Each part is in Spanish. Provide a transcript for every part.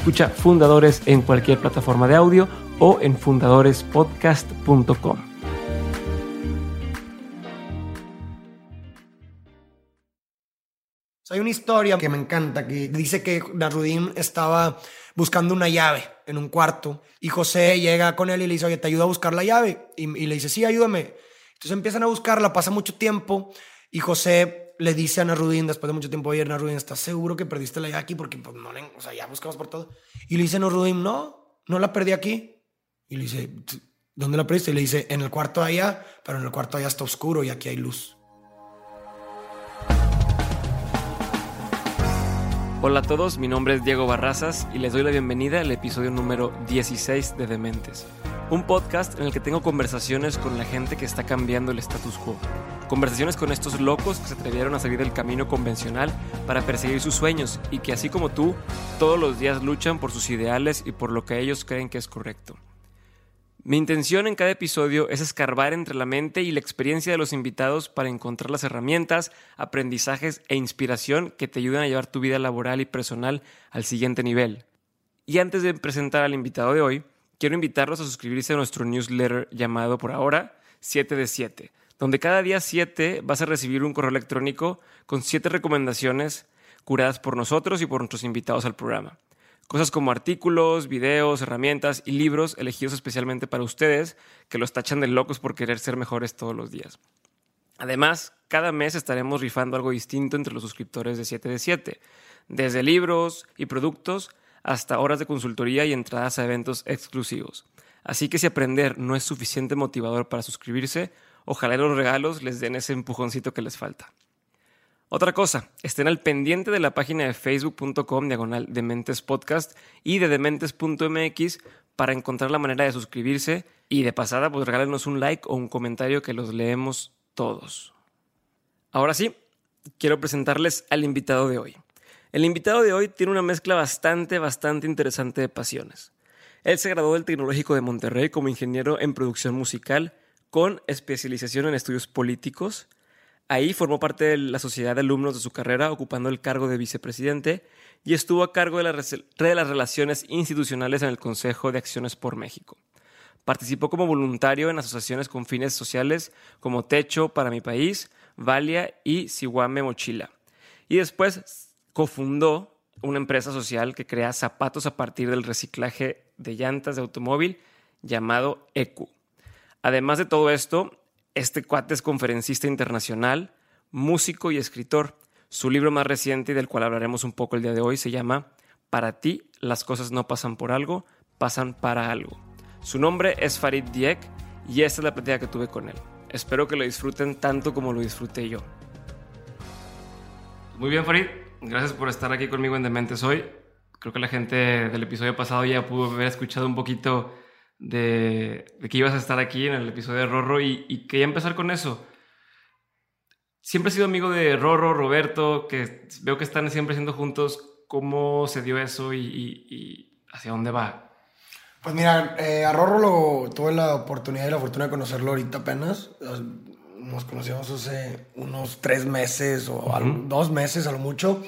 Escucha Fundadores en cualquier plataforma de audio o en fundadorespodcast.com. Hay una historia que me encanta que dice que Narudim estaba buscando una llave en un cuarto y José llega con él y le dice, oye, ¿te ayuda a buscar la llave? Y, le dice, sí, ayúdame. Entonces empiezan a buscarla, pasa mucho tiempo y José le dice a Narudín, después de mucho tiempo, oye, Narudín, ¿estás seguro que perdiste la llave aquí? Porque pues, no, o sea, ya buscamos por todo. Y le dice Narudín, no, no la perdí aquí. Y le dice, ¿dónde la perdiste? Y le dice, en el cuarto allá, pero en el cuarto allá está oscuro y aquí hay luz. Hola a todos, mi nombre es Diego Barrazas y les doy la bienvenida al episodio número 16 de Dementes, un podcast en el que tengo conversaciones con la gente que está cambiando el status quo. Conversaciones con estos locos que se atrevieron a salir del camino convencional para perseguir sus sueños y que así como tú, todos los días luchan por sus ideales y por lo que ellos creen que es correcto. Mi intención en cada episodio es escarbar entre la mente y la experiencia de los invitados para encontrar las herramientas, aprendizajes e inspiración que te ayuden a llevar tu vida laboral y personal al siguiente nivel. Y antes de presentar al invitado de hoy, quiero invitarlos a suscribirse a nuestro newsletter llamado por ahora 7 de 7, donde cada día 7 vas a recibir un correo electrónico con 7 recomendaciones curadas por nosotros y por nuestros invitados al programa. Cosas como artículos, videos, herramientas y libros elegidos especialmente para ustedes que los tachan de locos por querer ser mejores todos los días. Además, cada mes estaremos rifando algo distinto entre los suscriptores de 7 de 7, desde libros y productos hasta horas de consultoría y entradas a eventos exclusivos. Así que si aprender no es suficiente motivador para suscribirse, ojalá los regalos les den ese empujoncito que les falta. Otra cosa, estén al pendiente de la página de facebook.com diagonal Dementes Podcast y de dementes.mx para encontrar la manera de suscribirse y de pasada pues regálenos un like o un comentario que los leemos todos. Ahora sí, quiero presentarles al invitado de hoy. El invitado de hoy tiene una mezcla bastante, bastante interesante de pasiones. Él se graduó del Tecnológico de Monterrey como ingeniero en producción musical con especialización en estudios políticos Ahí formó parte de la sociedad de alumnos de su carrera, ocupando el cargo de vicepresidente y estuvo a cargo de, las relaciones institucionales en el Consejo de Acciones por México. Participó como voluntario en asociaciones con fines sociales como Techo para mi país, Valia y Siwame Mochila. Y después cofundó una empresa social que crea zapatos a partir del reciclaje de llantas de automóvil llamado ECU. Además de todo esto, este cuate es conferencista internacional, músico y escritor. Su libro más reciente y del cual hablaremos un poco el día de hoy se llama Para ti las cosas no pasan por algo, pasan para algo. Su nombre es Farid Diek y esta es la plática que tuve con él. Espero que lo disfruten tanto como lo disfruté yo. Muy bien, Farid. Gracias por estar aquí conmigo en Dementes hoy. Creo que la gente del episodio pasado ya pudo haber escuchado un poquito de, que ibas a estar aquí en el episodio de Rorro y, quería empezar con eso. Siempre he sido amigo de Rorro, Roberto, que veo que están siempre siendo juntos. ¿Cómo se dio eso y, hacia dónde va? Pues mira, eh, a Rorro lo, tuve la oportunidad y la fortuna de conocerlo ahorita apenas. Nos conocimos hace unos tres meses o dos meses a lo mucho.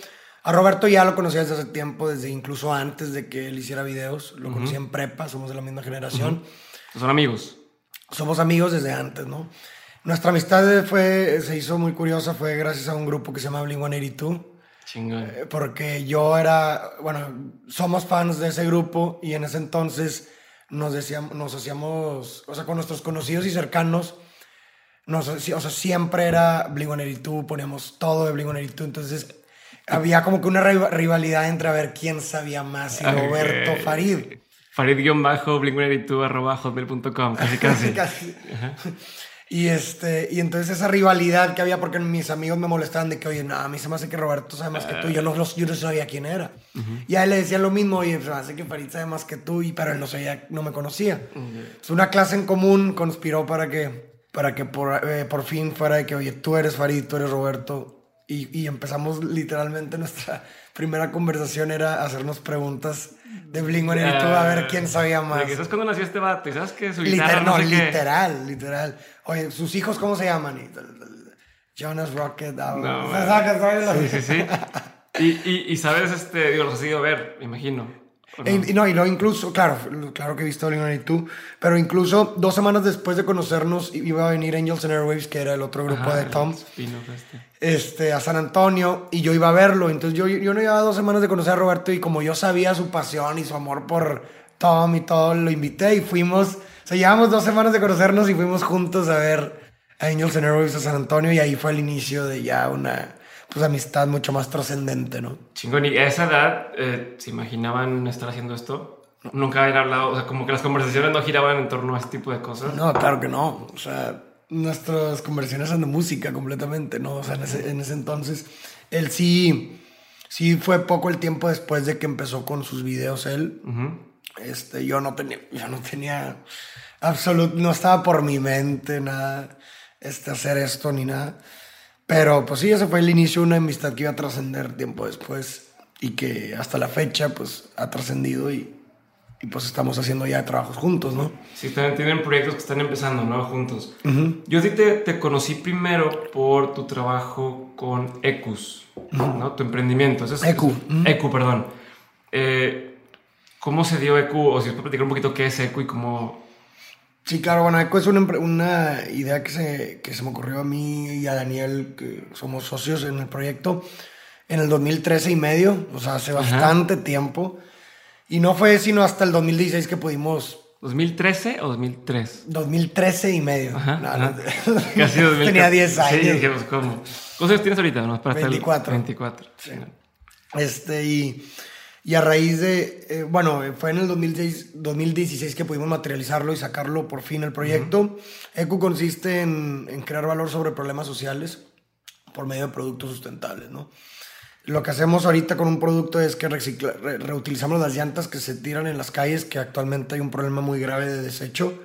A Roberto ya lo conocía desde hace tiempo, desde incluso antes de que él hiciera videos. Lo conocí en prepa, somos de la misma generación. ¿Son amigos? Somos amigos desde antes, ¿no? Nuestra amistad fue, se hizo muy curiosa, fue gracias a un grupo que se llama Blink-182. Chingón. Eh, porque yo era, bueno, somos fans de ese grupo y en ese entonces nos, decíamos, nos hacíamos, o sea, con nuestros conocidos y cercanos, no o sea, siempre era Blink-182, poníamos todo de Blink-182, entonces había como que una riva- rivalidad entre a ver quién sabía más, si Roberto Ok. o Farid. Farid-blink182 arroba hotmail.com, casi casi. Casi. Y, este, y entonces esa rivalidad que había, porque mis amigos me molestaban de que, oye, no, a mí se me hace que Roberto sabe más que tú. Yo no, yo no sabía quién era. Y a él le decían lo mismo, oye, se me hace que Farid sabe más que tú, y, pero él no, sabía, no me conocía. Es una clase en común conspiró para que, para que por, eh, por fin fuera de que, oye, tú eres Farid, tú eres Roberto. Y, y empezamos literalmente nuestra primera conversación era hacernos preguntas de Blink a ver quién sabía más. ¿Sabes cuándo nació este vato? ¿Y sabes que su Literal, no, no, sé qué? literal, literal. Oye, ¿sus hijos cómo se llaman? Y. Jonas Rocket. ah, No, o sea, ¿sabes? Sí, sí, sí. Y, y, y sabes, este, digo, los has ido a ver, me imagino. E- Y no, y no, incluso, claro, claro que he visto Blink-182, pero incluso dos semanas después de conocernos iba a venir Angels and Airwaves, que era el otro grupo Ajá, de Tom, este. este, a San Antonio, y yo iba a verlo. Entonces yo, yo no llevaba dos semanas de conocer a Roberto, y como yo sabía su pasión y su amor por Tom y todo, lo invité y fuimos, o sea, llevamos dos semanas de conocernos y fuimos juntos a ver Angels and Airwaves a San Antonio, y ahí fue el inicio de ya una pues, amistad mucho más trascendente, ¿no? Chingón, y a esa edad, eh, ¿se imaginaban estar haciendo esto? Nunca habían hablado, o sea, como que las conversaciones no giraban en torno a este tipo de cosas. No, claro que no. O sea, nuestras conversiones son de música completamente, ¿no? O sea, en ese, en ese entonces, él sí, sí fue poco el tiempo después de que empezó con sus videos él. Este, yo no tenía, yo no tenía absoluto, no estaba por mi mente nada, este, hacer esto ni nada. Pero pues sí, ese fue el inicio de una amistad que iba a trascender tiempo después y que hasta la fecha pues ha trascendido y, y pues estamos haciendo ya trabajos juntos, ¿no? Sí, también tienen proyectos que están empezando, ¿no? Juntos. Yo sí te, te conocí primero por tu trabajo con Ecus, ¿no? Tu emprendimiento. Ese es- Ecu, es- ujú. Ecu, perdón. Eh, ¿Cómo se dio Ecu? O si puedes platicar un poquito qué es Ecu y cómo... Sí, claro, bueno, Eco es una, una idea que se, que se me ocurrió a mí y a Daniel, que somos socios en el proyecto, en el 2013 y medio, o sea, hace bastante tiempo. Y no fue sino hasta el 2016 que pudimos, ¿2013 o 2003? 2013 y medio. Ajá, No, ajá. no, Casi 2000. Tenía 10 años. Sí, dijimos, ¿cómo? ¿Cuántos años tienes ahorita? No, para estar- 24. 24. Este, y, y a raíz de, eh, bueno, fue en el 2016, 2016 que pudimos materializarlo y sacarlo por fin el proyecto. ECU consiste en, en crear valor sobre problemas sociales por medio de productos sustentables, ¿no? Lo que hacemos ahorita con un producto es que recicla- re- reutilizamos las llantas que se tiran en las calles, que actualmente hay un problema muy grave de desecho,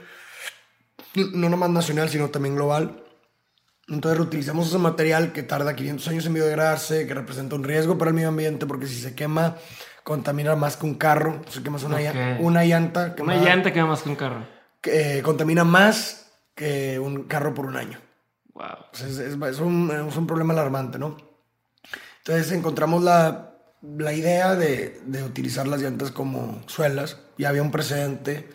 no nomás nacional, sino también global. Entonces reutilizamos ese material que tarda 500 años en biodegradarse, que representa un riesgo para el medio ambiente, porque si se quema, contamina más que un carro. Si quemas una, llan- Ok. una llanta, Una quemada, llanta quema más que un carro. que, eh, contamina más que un carro por un año. Wow. O sea, es, es- es un, es un problema alarmante, ¿no? Entonces encontramos la, la idea de, de utilizar las llantas como suelas. Ya había un precedente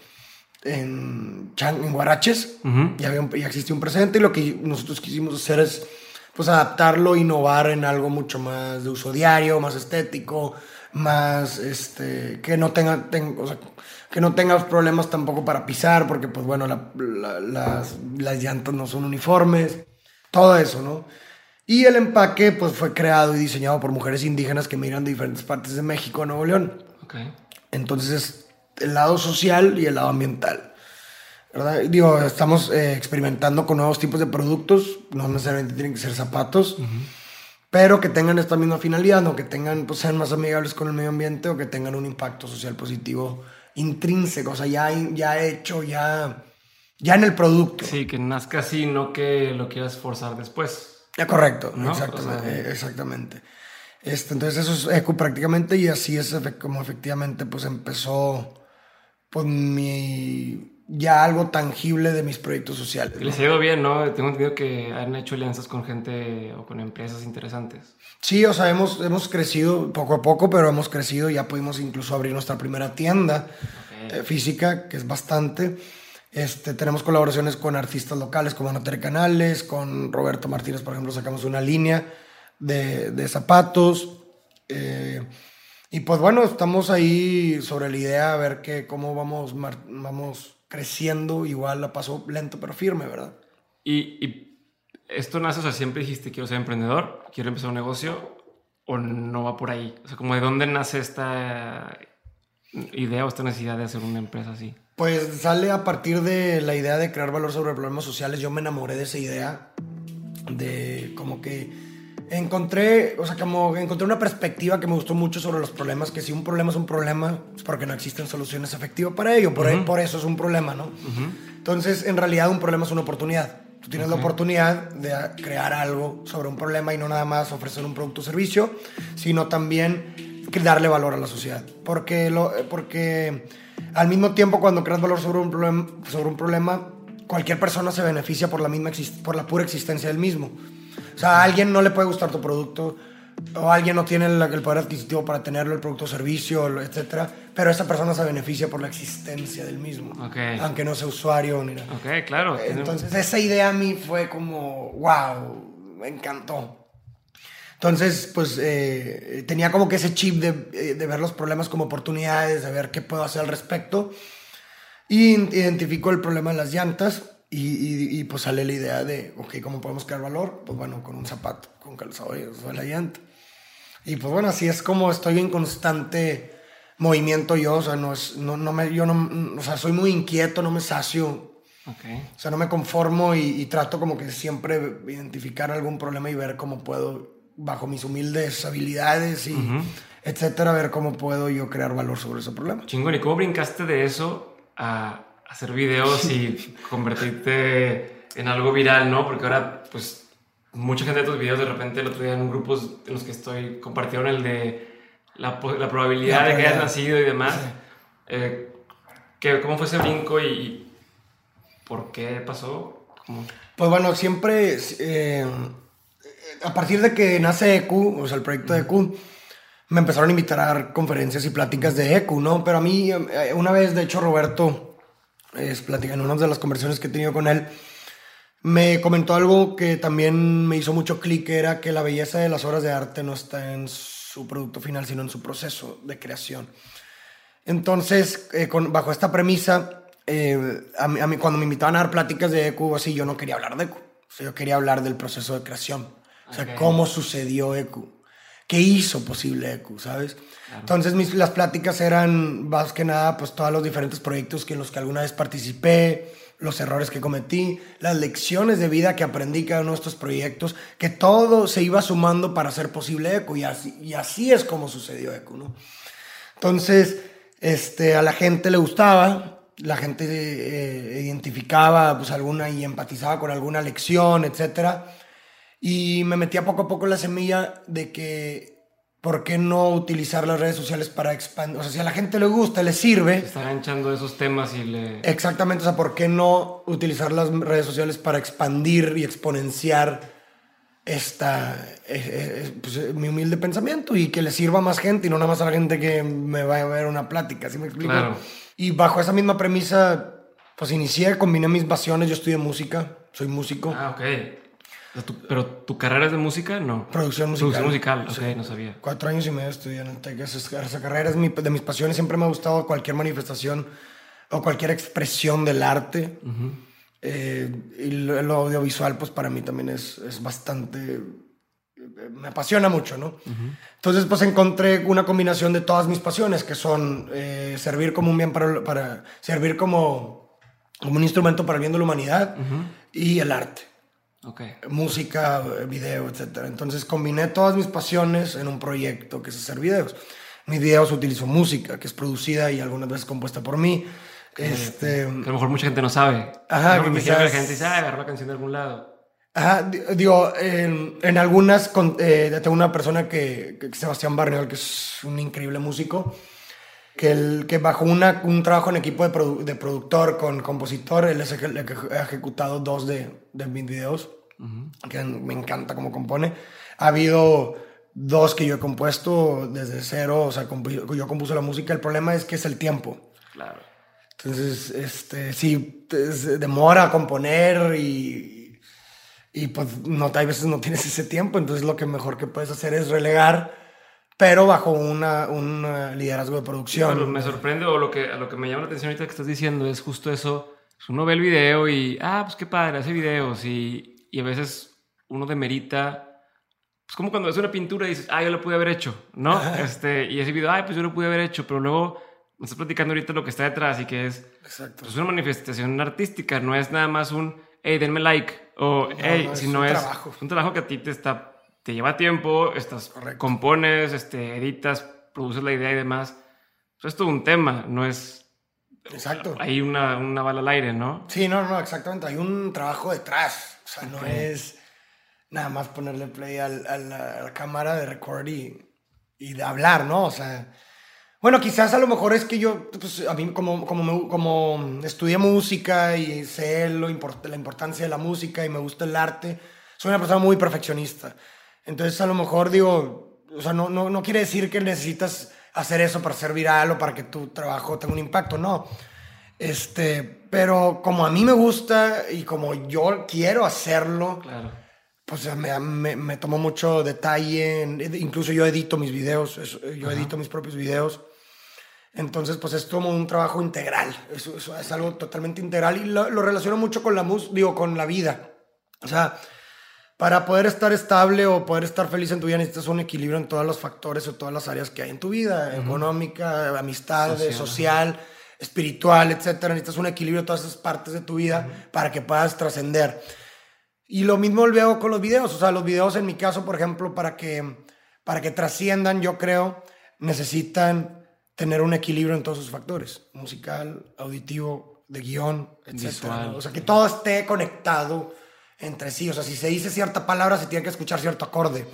en, Chan- en Guaraches. Ujú. ya, había un- ya existía un precedente y lo que nosotros quisimos hacer es pues adaptarlo, innovar en algo mucho más de uso diario, más estético, más este que no tenga ten- o sea, que no tengas problemas tampoco para pisar porque pues bueno la- la- las, las llantas no son uniformes todo eso no y el empaque pues fue creado y diseñado por mujeres indígenas que migran de diferentes partes de México a Nuevo León Ok. entonces es el lado social y el lado ambiental. ¿verdad? Digo, estamos eh, experimentando con nuevos tipos de productos, no necesariamente tienen que ser zapatos, pero que tengan esta misma finalidad, no que tengan, pues sean más amigables con el medio ambiente o que tengan un impacto social positivo intrínseco, o sea, ya, ya hecho, ya, ya en el producto. Sí, que nazca así, no que lo quieras forzar después. Ya, correcto, ¿No? exactamente. O sea- eh, exactamente. Este, entonces eso es eco prácticamente y así es como efectivamente pues empezó pues mi ya algo tangible de mis proyectos sociales. ¿no? les ha ido bien, ¿no? Tengo entendido que han hecho alianzas con gente o con empresas interesantes. Sí, o sea, hemos, hemos crecido poco a poco, pero hemos crecido, ya pudimos incluso abrir nuestra primera tienda eh, física, que es bastante. Este, tenemos colaboraciones con artistas locales como Anatere Canales, con Roberto Martínez, por ejemplo, sacamos una línea de, de zapatos. eh, y pues bueno, estamos ahí sobre la idea a ver que, cómo vamos, vamos creciendo, igual a paso lento pero firme, ¿verdad? Y, y esto nace, o sea, siempre dijiste quiero ser emprendedor, quiero empezar un negocio, o no va por ahí. O sea, como de dónde nace esta idea o esta necesidad de hacer una empresa así. Pues sale a partir de la idea de crear valor sobre problemas sociales. Yo me enamoré de esa idea, de como que encontré, o sea, como encontré una perspectiva que me gustó mucho sobre los problemas, que si un problema es un problema, es porque no existen soluciones efectivas para ello, por, por eso es un problema, ¿no? Entonces, en realidad, un problema es una oportunidad. Tú tienes la oportunidad de crear algo sobre un problema y no nada más ofrecer un producto o servicio, sino también darle valor a la sociedad. Porque, lo, porque al mismo tiempo, cuando creas valor sobre un, problema, sobre un problema, cualquier persona se beneficia por la, misma por la pura existencia del mismo. O sea, a alguien no le puede gustar tu producto, o alguien no tiene el, poder adquisitivo para tenerlo, el producto o servicio, etcétera, pero esa persona se beneficia por la existencia del mismo, aunque no sea usuario ni nada. Ok, claro. Entonces, esa idea a mí fue como, wow, me encantó. Entonces, pues eh, tenía como que ese chip de, eh, de, ver los problemas como oportunidades, de ver qué puedo hacer al respecto. Y identifico el problema de las llantas y, y, pues sale la idea de, ok, ¿cómo podemos crear valor? Pues bueno, con un zapato, con calzado y la llanta. Y pues bueno, así es como estoy en constante movimiento yo, o sea, no, es, no, no me, yo no, o sea, soy muy inquieto, no me sacio. Okay. O sea, no me conformo y, trato como que siempre identificar algún problema y ver cómo puedo bajo mis humildes habilidades y etcétera, ver cómo puedo yo crear valor sobre ese problema. Chingón, ¿y cómo brincaste de eso a hacer videos y convertirte en algo viral, no? Porque ahora, pues, mucha gente de tus videos de repente el otro día en grupos en los que estoy compartieron el de la, la probabilidad de que hayas nacido y demás. Eh, ¿Cómo fue ese brinco y por qué pasó? Pues bueno, siempre... Eh, a partir de que nace EQ, o sea, el proyecto de EQ, me empezaron a invitar a dar conferencias y pláticas de EQ, ¿no? Pero a mí, eh, una vez, de hecho, Roberto, es, en una de las conversaciones que he tenido con él, me comentó algo que también me hizo mucho clic, era que la belleza de las obras de arte no está en su producto final, sino en su proceso de creación. Entonces, eh, bajo esta premisa, eh, a, mí, cuando me invitaban a dar pláticas de EQ, así, yo no quería hablar de EQ, yo quería hablar del proceso de creación o sea, cómo sucedió ECU. ¿Qué hizo posible ECU, sabes? Entonces mis, las pláticas eran más que nada pues todos los diferentes proyectos que en los que alguna vez participé, los errores que cometí, las lecciones de vida que aprendí cada uno de estos proyectos, que todo se iba sumando para hacer posible ECU y así, y así es como sucedió ECU, ¿no? Entonces, este, a la gente le gustaba, la gente eh, identificaba pues alguna y empatizaba con alguna lección, etcétera y me metía poco a poco la semilla de que, ¿por qué no utilizar las redes sociales para expandir? O sea, si a la gente le gusta, le sirve. Está enganchando esos temas y le. Exactamente, o sea, ¿por qué no utilizar las redes sociales para expandir y exponenciar esta, eh, eh, pues, mi humilde pensamiento y que le sirva a más gente y no nada más a la gente que me vaya a ver una plática, ¿sí me explico? Claro. Y bajo esa misma premisa, pues inicié, combiné mis pasiones, yo estudié música, soy músico. Ah, ok. ¿Pero tu carrera es de música? No. Producción musical. Producción musical, ok, no sabía. Cuatro años y medio estudié en el TEC. Esa, carrera es de mis pasiones. Siempre me ha gustado cualquier manifestación o cualquier expresión del arte. Eh, y lo, audiovisual, pues para mí también es, es bastante. Me apasiona mucho, ¿no? Entonces, pues encontré una combinación de todas mis pasiones, que son eh, servir como un bien para, para. servir como, como un instrumento para el bien de la humanidad y el arte. Okay. Música, video, etc. Entonces combiné todas mis pasiones en un proyecto que es hacer videos. Mis videos utilizo música, que es producida y algunas veces compuesta por mí. Este, que a lo mejor mucha gente no sabe. Ajá, que, quizás... la gente dice, ah, agarró la canción de algún lado. Ajá, digo, en, en algunas, eh, tengo una persona que, que Sebastián Barniol, que es un increíble músico, que, el, que bajo una, un trabajo en equipo de, de productor con compositor, él es el que ha ejecutado dos de, de mis videos, que me encanta cómo compone. Ha habido dos que yo he compuesto desde cero, o sea, yo compuse la música, el problema es que es el tiempo. Claro. Entonces, este, sí, demora a componer y, y pues no, hay veces no tienes ese tiempo, entonces lo que mejor que puedes hacer es relegar pero bajo una, un liderazgo de producción. me sorprende, o lo que, lo que me llama la atención ahorita que estás diciendo es justo eso. Uno ve el video y, ah, pues qué padre, hace videos y, y a veces uno demerita es como cuando ves una pintura y dices, ah, yo lo pude haber hecho, ¿no? Este, y ese video, ay, pues yo lo pude haber hecho, pero luego me estás platicando ahorita lo que está detrás y que es Exacto. pues, una manifestación artística, no es nada más un, hey, denme like, o hey, no, es sino un es trabajo. un trabajo que a ti te está, te lleva tiempo, estás, Correcto. compones, este, editas, produces la idea y demás. Eso es todo un tema, no es Exacto. ahí una, una bala al aire, ¿no? Sí, no, no, exactamente. Hay un trabajo detrás. O sea, no Ok. es nada más ponerle play al- a, la, a la cámara de record y, y de hablar, ¿no? O sea, bueno, quizás a lo mejor es que yo, pues a mí como, como, me- como estudié música y sé lo la importancia de la música y me gusta el arte, soy una persona muy perfeccionista. Entonces a lo mejor digo, o sea, no, no, no quiere decir que necesitas hacer eso para ser viral o para que tu trabajo tenga un impacto, no. Este, pero como a mí me gusta y como yo quiero hacerlo, Claro. pues me, me, me tomo mucho detalle. incluso yo edito mis videos, yo edito mis propios videos. Entonces, pues es como un trabajo integral. Eso, eso es algo totalmente integral y lo, lo relaciono mucho con la música, digo, con la vida. O sea, para poder estar estable o poder estar feliz en tu vida necesitas un equilibrio en todos los factores o todas las áreas que hay en tu vida, económica, amistad, Social. social, espiritual, etcétera. Necesitas un equilibrio en todas esas partes de tu vida para que puedas trascender. Y lo mismo lo veo con los videos. O sea, los videos en mi caso, por ejemplo, para que, para que trasciendan, yo creo, necesitan tener un equilibrio en todos sus factores. Musical, auditivo, de guion, etcétera. Visual. O sea, que todo esté conectado entre sí. O sea, si se dice cierta palabra, se tiene que escuchar cierto acorde.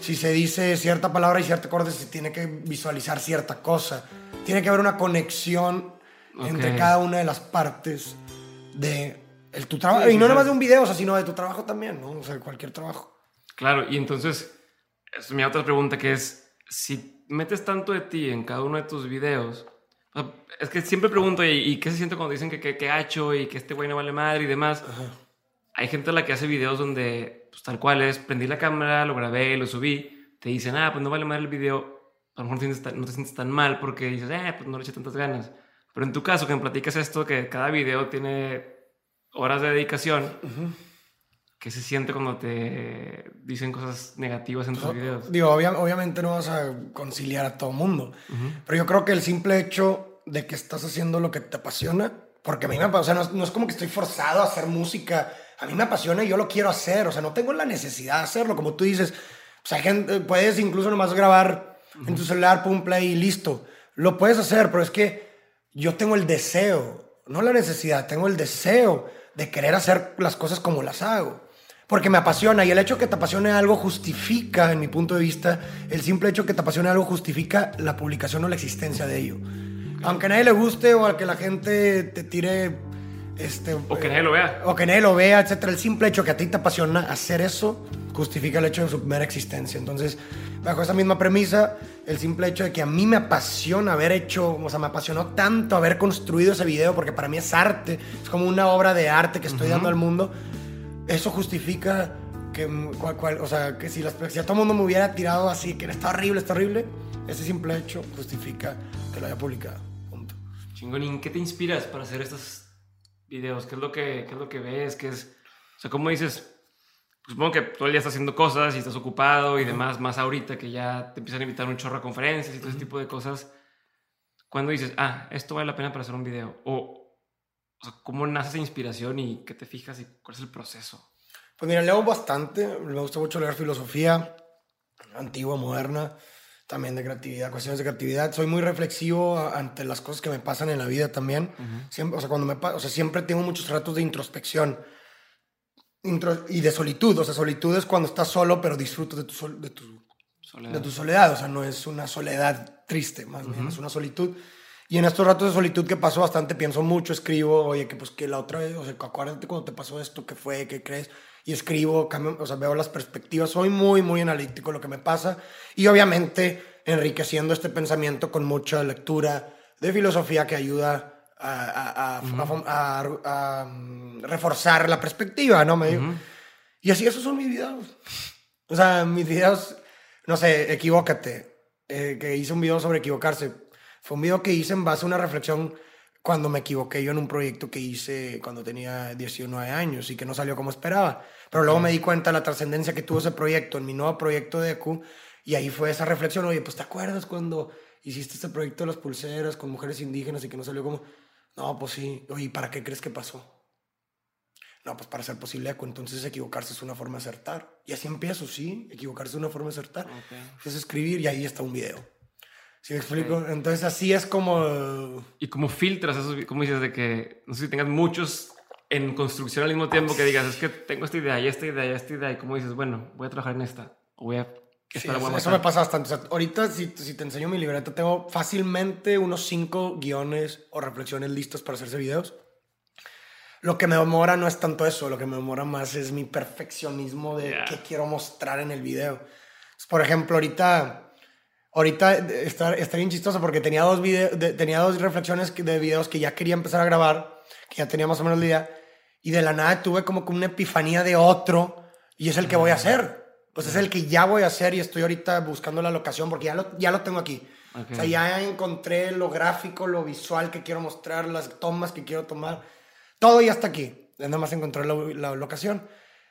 Si se dice cierta palabra y cierto acorde, se tiene que visualizar cierta cosa. Tiene que haber una conexión entre cada una de las partes de el, tu trabajo. Sí, y no nada más de un video, o sea, sino de tu trabajo también, ¿no? O sea, cualquier trabajo. Claro, y entonces, es mi otra pregunta que es, si metes tanto de ti en cada uno de tus videos, es que siempre pregunto, ¿y, qué se siente cuando dicen que, que, que hacho y que este güey no vale madre y demás? Hay gente a la que hace videos donde, pues tal cual es, prendí la cámara, lo grabé, lo subí, te dicen, ah, pues no vale madre el video, a lo mejor no te sientes tan, no te sientes tan mal porque dices, eh, pues no le eché tantas ganas. Pero en tu caso, que me platicas esto, que cada video tiene horas de dedicación, ¿qué se siente cuando te dicen cosas negativas en tus videos? Digo, obvia- obviamente no vas a conciliar a todo mundo, pero yo creo que el simple hecho de que estás haciendo lo que te apasiona, porque a mí me apasiona, o sea, no, no es como que estoy forzado a hacer música, a mí me apasiona y yo lo quiero hacer, o sea, no tengo la necesidad de hacerlo, como tú dices, o sea, gente, puedes incluso nomás grabar en tu celular, pum, play y listo, lo puedes hacer, pero es que yo tengo el deseo, no la necesidad, tengo el deseo de querer hacer las cosas como las hago. Porque me apasiona y el hecho que te apasione algo justifica, en mi punto de vista, el simple hecho que te apasione algo justifica la publicación o la existencia de ello. Aunque a nadie le guste o a que la gente te tire... Este, O que nadie lo vea. o que nadie lo vea, etcétera. El simple hecho que a ti te apasiona hacer eso justifica el hecho de su mera existencia. Entonces, bajo esa misma premisa, el simple hecho de que a mí me apasiona haber hecho, o sea, me apasionó tanto haber construido ese video, porque para mí es arte, es como una obra de arte que estoy dando al mundo, eso justifica que, cual- cual- o sea, que si, las, si a todo el mundo me hubiera tirado así, que está horrible, está horrible, ese simple hecho justifica que lo haya publicado. Punto. Chingón, ¿y en qué te inspiras para hacer estos videos? ¿Qué es lo que, qué es lo que ves? ¿Qué es? O sea, ¿cómo dices? Pues supongo que todo el día estás haciendo cosas y estás ocupado y demás, más ahorita que ya te empiezan a invitar un chorro a conferencias y todo ese tipo de cosas. ¿Cuándo dices, ah, esto vale la pena para hacer un video? O, o sea, ¿cómo nace esa inspiración y qué te fijas y cuál es el proceso? Pues mira, leo bastante. Me gusta mucho leer filosofía antigua, moderna, también de creatividad, cuestiones de creatividad. Soy muy reflexivo ante las cosas que me pasan en la vida también. siempre, o, sea, cuando me, o sea, siempre tengo muchos ratos de introspección Intro- y de solitud. O sea, solitud es cuando estás solo, pero disfrutas de tu, sol- de tu Soledad. de tu soledad, o sea, no es una soledad triste, más bien, es una solitud. Y en estos ratos de solitud que paso bastante, pienso mucho, escribo, oye, que pues que la otra vez, o sea, acuérdate cuando te pasó esto, qué fue, qué crees, y escribo, cambio, o sea, veo las perspectivas, soy muy, muy analítico lo que me pasa, y obviamente enriqueciendo este pensamiento con mucha lectura de filosofía que ayuda a, a- a- a- a- a, mm, reforzar la perspectiva, ¿no? Me digo. Y así esos son mis videos. O sea, mis videos, no sé, equivócate, eh, que hice un video sobre equivocarse. Fue un video que hice en base a una reflexión cuando me equivoqué yo en un proyecto que hice cuando tenía 19 años y que no salió como esperaba. Pero luego me di cuenta de la trascendencia que tuvo ese proyecto en mi nuevo proyecto de EQ y ahí fue esa reflexión, oye, pues te acuerdas cuando hiciste este proyecto de las pulseras con mujeres indígenas y que no salió como... No, pues sí, oye, ¿para qué crees que pasó? No, pues para ser posible eco, entonces equivocarse es una forma de acertar. Y así empiezo, sí, equivocarse es una forma de acertar. Es escribir y ahí está un video. ¿Sí me explico? Entonces así es como... Y como filtras esos, como dices, de que, no sé si tengas muchos en construcción al mismo tiempo que digas, es que tengo esta idea y esta idea y esta idea, y como dices, bueno, voy a trabajar en esta, o voy a... Sí, eso, eso me pasa bastante. O sea, ahorita, si, si, te enseño mi libreta, tengo fácilmente unos cinco guiones o reflexiones listos para hacerse videos. Lo que me demora no es tanto eso, lo que me demora más es mi perfeccionismo de qué quiero mostrar en el video. por ejemplo, ahorita, ahorita está, está bien chistoso porque tenía dos, video, tenía dos reflexiones de videos que ya quería empezar a grabar, que ya tenía más o menos la idea, y de la nada tuve como una epifanía de otro, y es el que voy a hacer. Pues es el que ya voy a hacer y estoy ahorita buscando la locación porque ya lo, ya lo tengo aquí. O sea, ya encontré lo gráfico, lo visual que quiero mostrar, las tomas que quiero tomar todo ya está aquí. Nada más encontré la, la locación.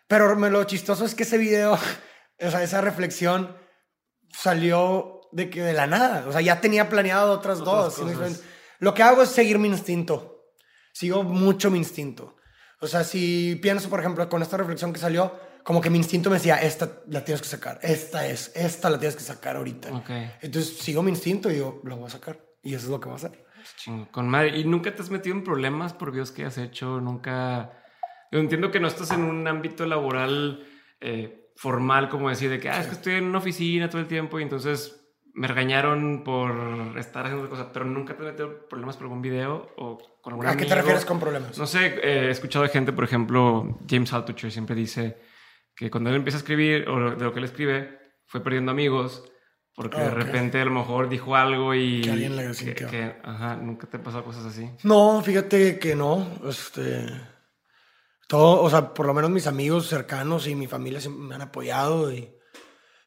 Pero lo chistoso es que ese video, o sea, esa reflexión salió de que de la nada. O sea, ya tenía planeado otras, dos. Lo que hago es seguir mi instinto. Sigo mucho mi instinto. O sea, si pienso, por ejemplo, con esta reflexión que salió, como que mi instinto me decía, esta la tienes que sacar, esta es, esta la tienes que sacar ahorita. Entonces sigo mi instinto y digo, lo voy a sacar. Y eso es lo que va a hacer. Con madre. ¿Y nunca te has metido en problemas por Dios que has hecho? Nunca. Yo entiendo que no estás en un ámbito laboral eh, formal, como decir, de que ah, es que estoy en una oficina todo el tiempo y entonces me regañaron por estar haciendo cosas, pero nunca te metido problemas por algún video o con algún ¿A qué te refieres con problemas? No sé, eh, he escuchado de gente, por ejemplo, James Altucher siempre dice que cuando él empieza a escribir o de lo que él escribe, fue perdiendo amigos porque de repente a lo mejor dijo algo y... Que alguien le que, que, ajá, nunca te pasó cosas así. No, fíjate que no. Este... Todo, o sea, por lo menos mis amigos cercanos y mi familia me han apoyado y...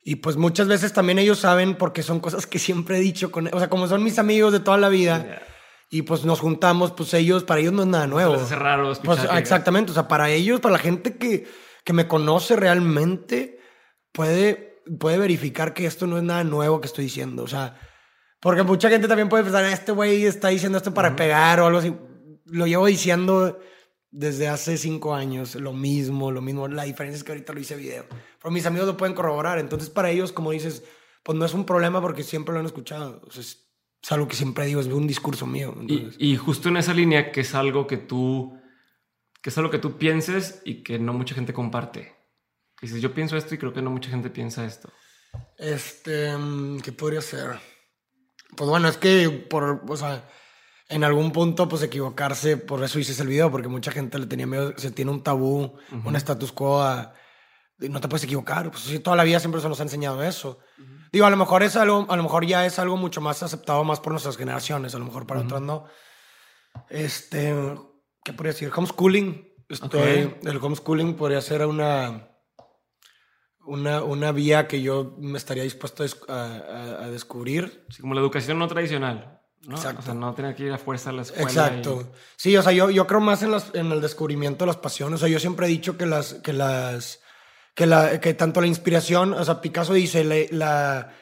Y pues muchas veces también ellos saben porque son cosas que siempre he dicho con... O sea, como son mis amigos de toda la vida y pues nos juntamos, pues ellos, para ellos no es nada nuevo. Es raro pues, Exactamente, o sea, para ellos, para la gente que, que me conoce realmente, puede puede verificar que esto no es nada nuevo que estoy diciendo. O sea, porque mucha gente también puede pensar, este güey está diciendo esto para pegar o algo así. Lo llevo diciendo desde hace cinco años, lo mismo, lo mismo. La diferencia es que ahorita lo hice video. Pero mis amigos lo pueden corroborar. Entonces, para ellos, como dices, pues no es un problema porque siempre lo han escuchado. O sea, es, algo que siempre digo, es un discurso mío. Y, y, justo en esa línea, que es algo que tú, que es algo que tú pienses y que no mucha gente comparte. Dices, yo pienso esto y creo que no mucha gente piensa esto. Este, ¿qué podría ser? Pues bueno, es que por, o sea, en algún punto, pues equivocarse, por eso hice el video, porque mucha gente le tenía miedo, se tiene un tabú, un status quo a, no te puedes equivocar, pues sí, toda la vida siempre se nos ha enseñado eso. Digo, a lo mejor es algo, a lo mejor ya es algo mucho más aceptado más por nuestras generaciones, a lo mejor para otras no. Este, ¿qué podría decir? Homeschooling. Estoy, El homeschooling podría ser una una, una vía que yo me estaría dispuesto a, a, descubrir. como la educación no tradicional. ¿No? Exacto. O sea, no tener que ir a fuerza a la escuela. Exacto. Sí, o sea, yo, yo creo más en, las, en el descubrimiento de las pasiones. O sea, yo siempre he dicho que las, que las, que la, que tanto la inspiración, o sea, Picasso dice, la,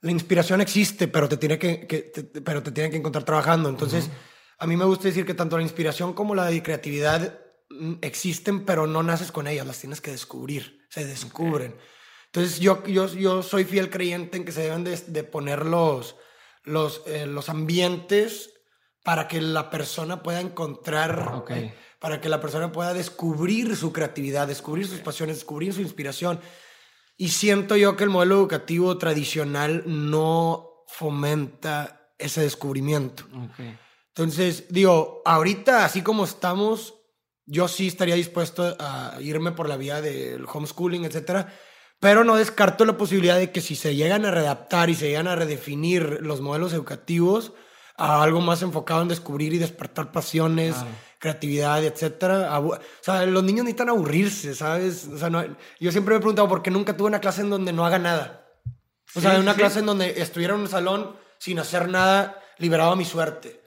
la, inspiración existe, pero te tiene que, que pero te tiene que encontrar trabajando. Entonces, a mí me gusta decir que tanto la inspiración como la creatividad mm, existen, pero no naces con ellas, las tienes que descubrir, se descubren. Entonces yo, yo, yo soy fiel creyente en que se deben de, poner los, los, eh, los ambientes para que la persona pueda encontrar, eh, para que la persona pueda descubrir su creatividad, descubrir sus pasiones, descubrir su inspiración. Y siento yo que el modelo educativo tradicional no fomenta ese descubrimiento. Entonces, digo, ahorita, así como estamos, yo sí estaría dispuesto a irme por la vía del homeschooling, etcétera pero no descarto la posibilidad de que si se llegan a readaptar y se llegan a redefinir los modelos educativos a algo más enfocado en descubrir y despertar pasiones, creatividad, etcétera. O sea, los niños necesitan aburrirse, ¿sabes? O sea, yo siempre me he preguntado por qué nunca tuve una clase en donde no haga nada. O sea, una clase en donde estuviera en un salón sin hacer nada, liberado a mi suerte.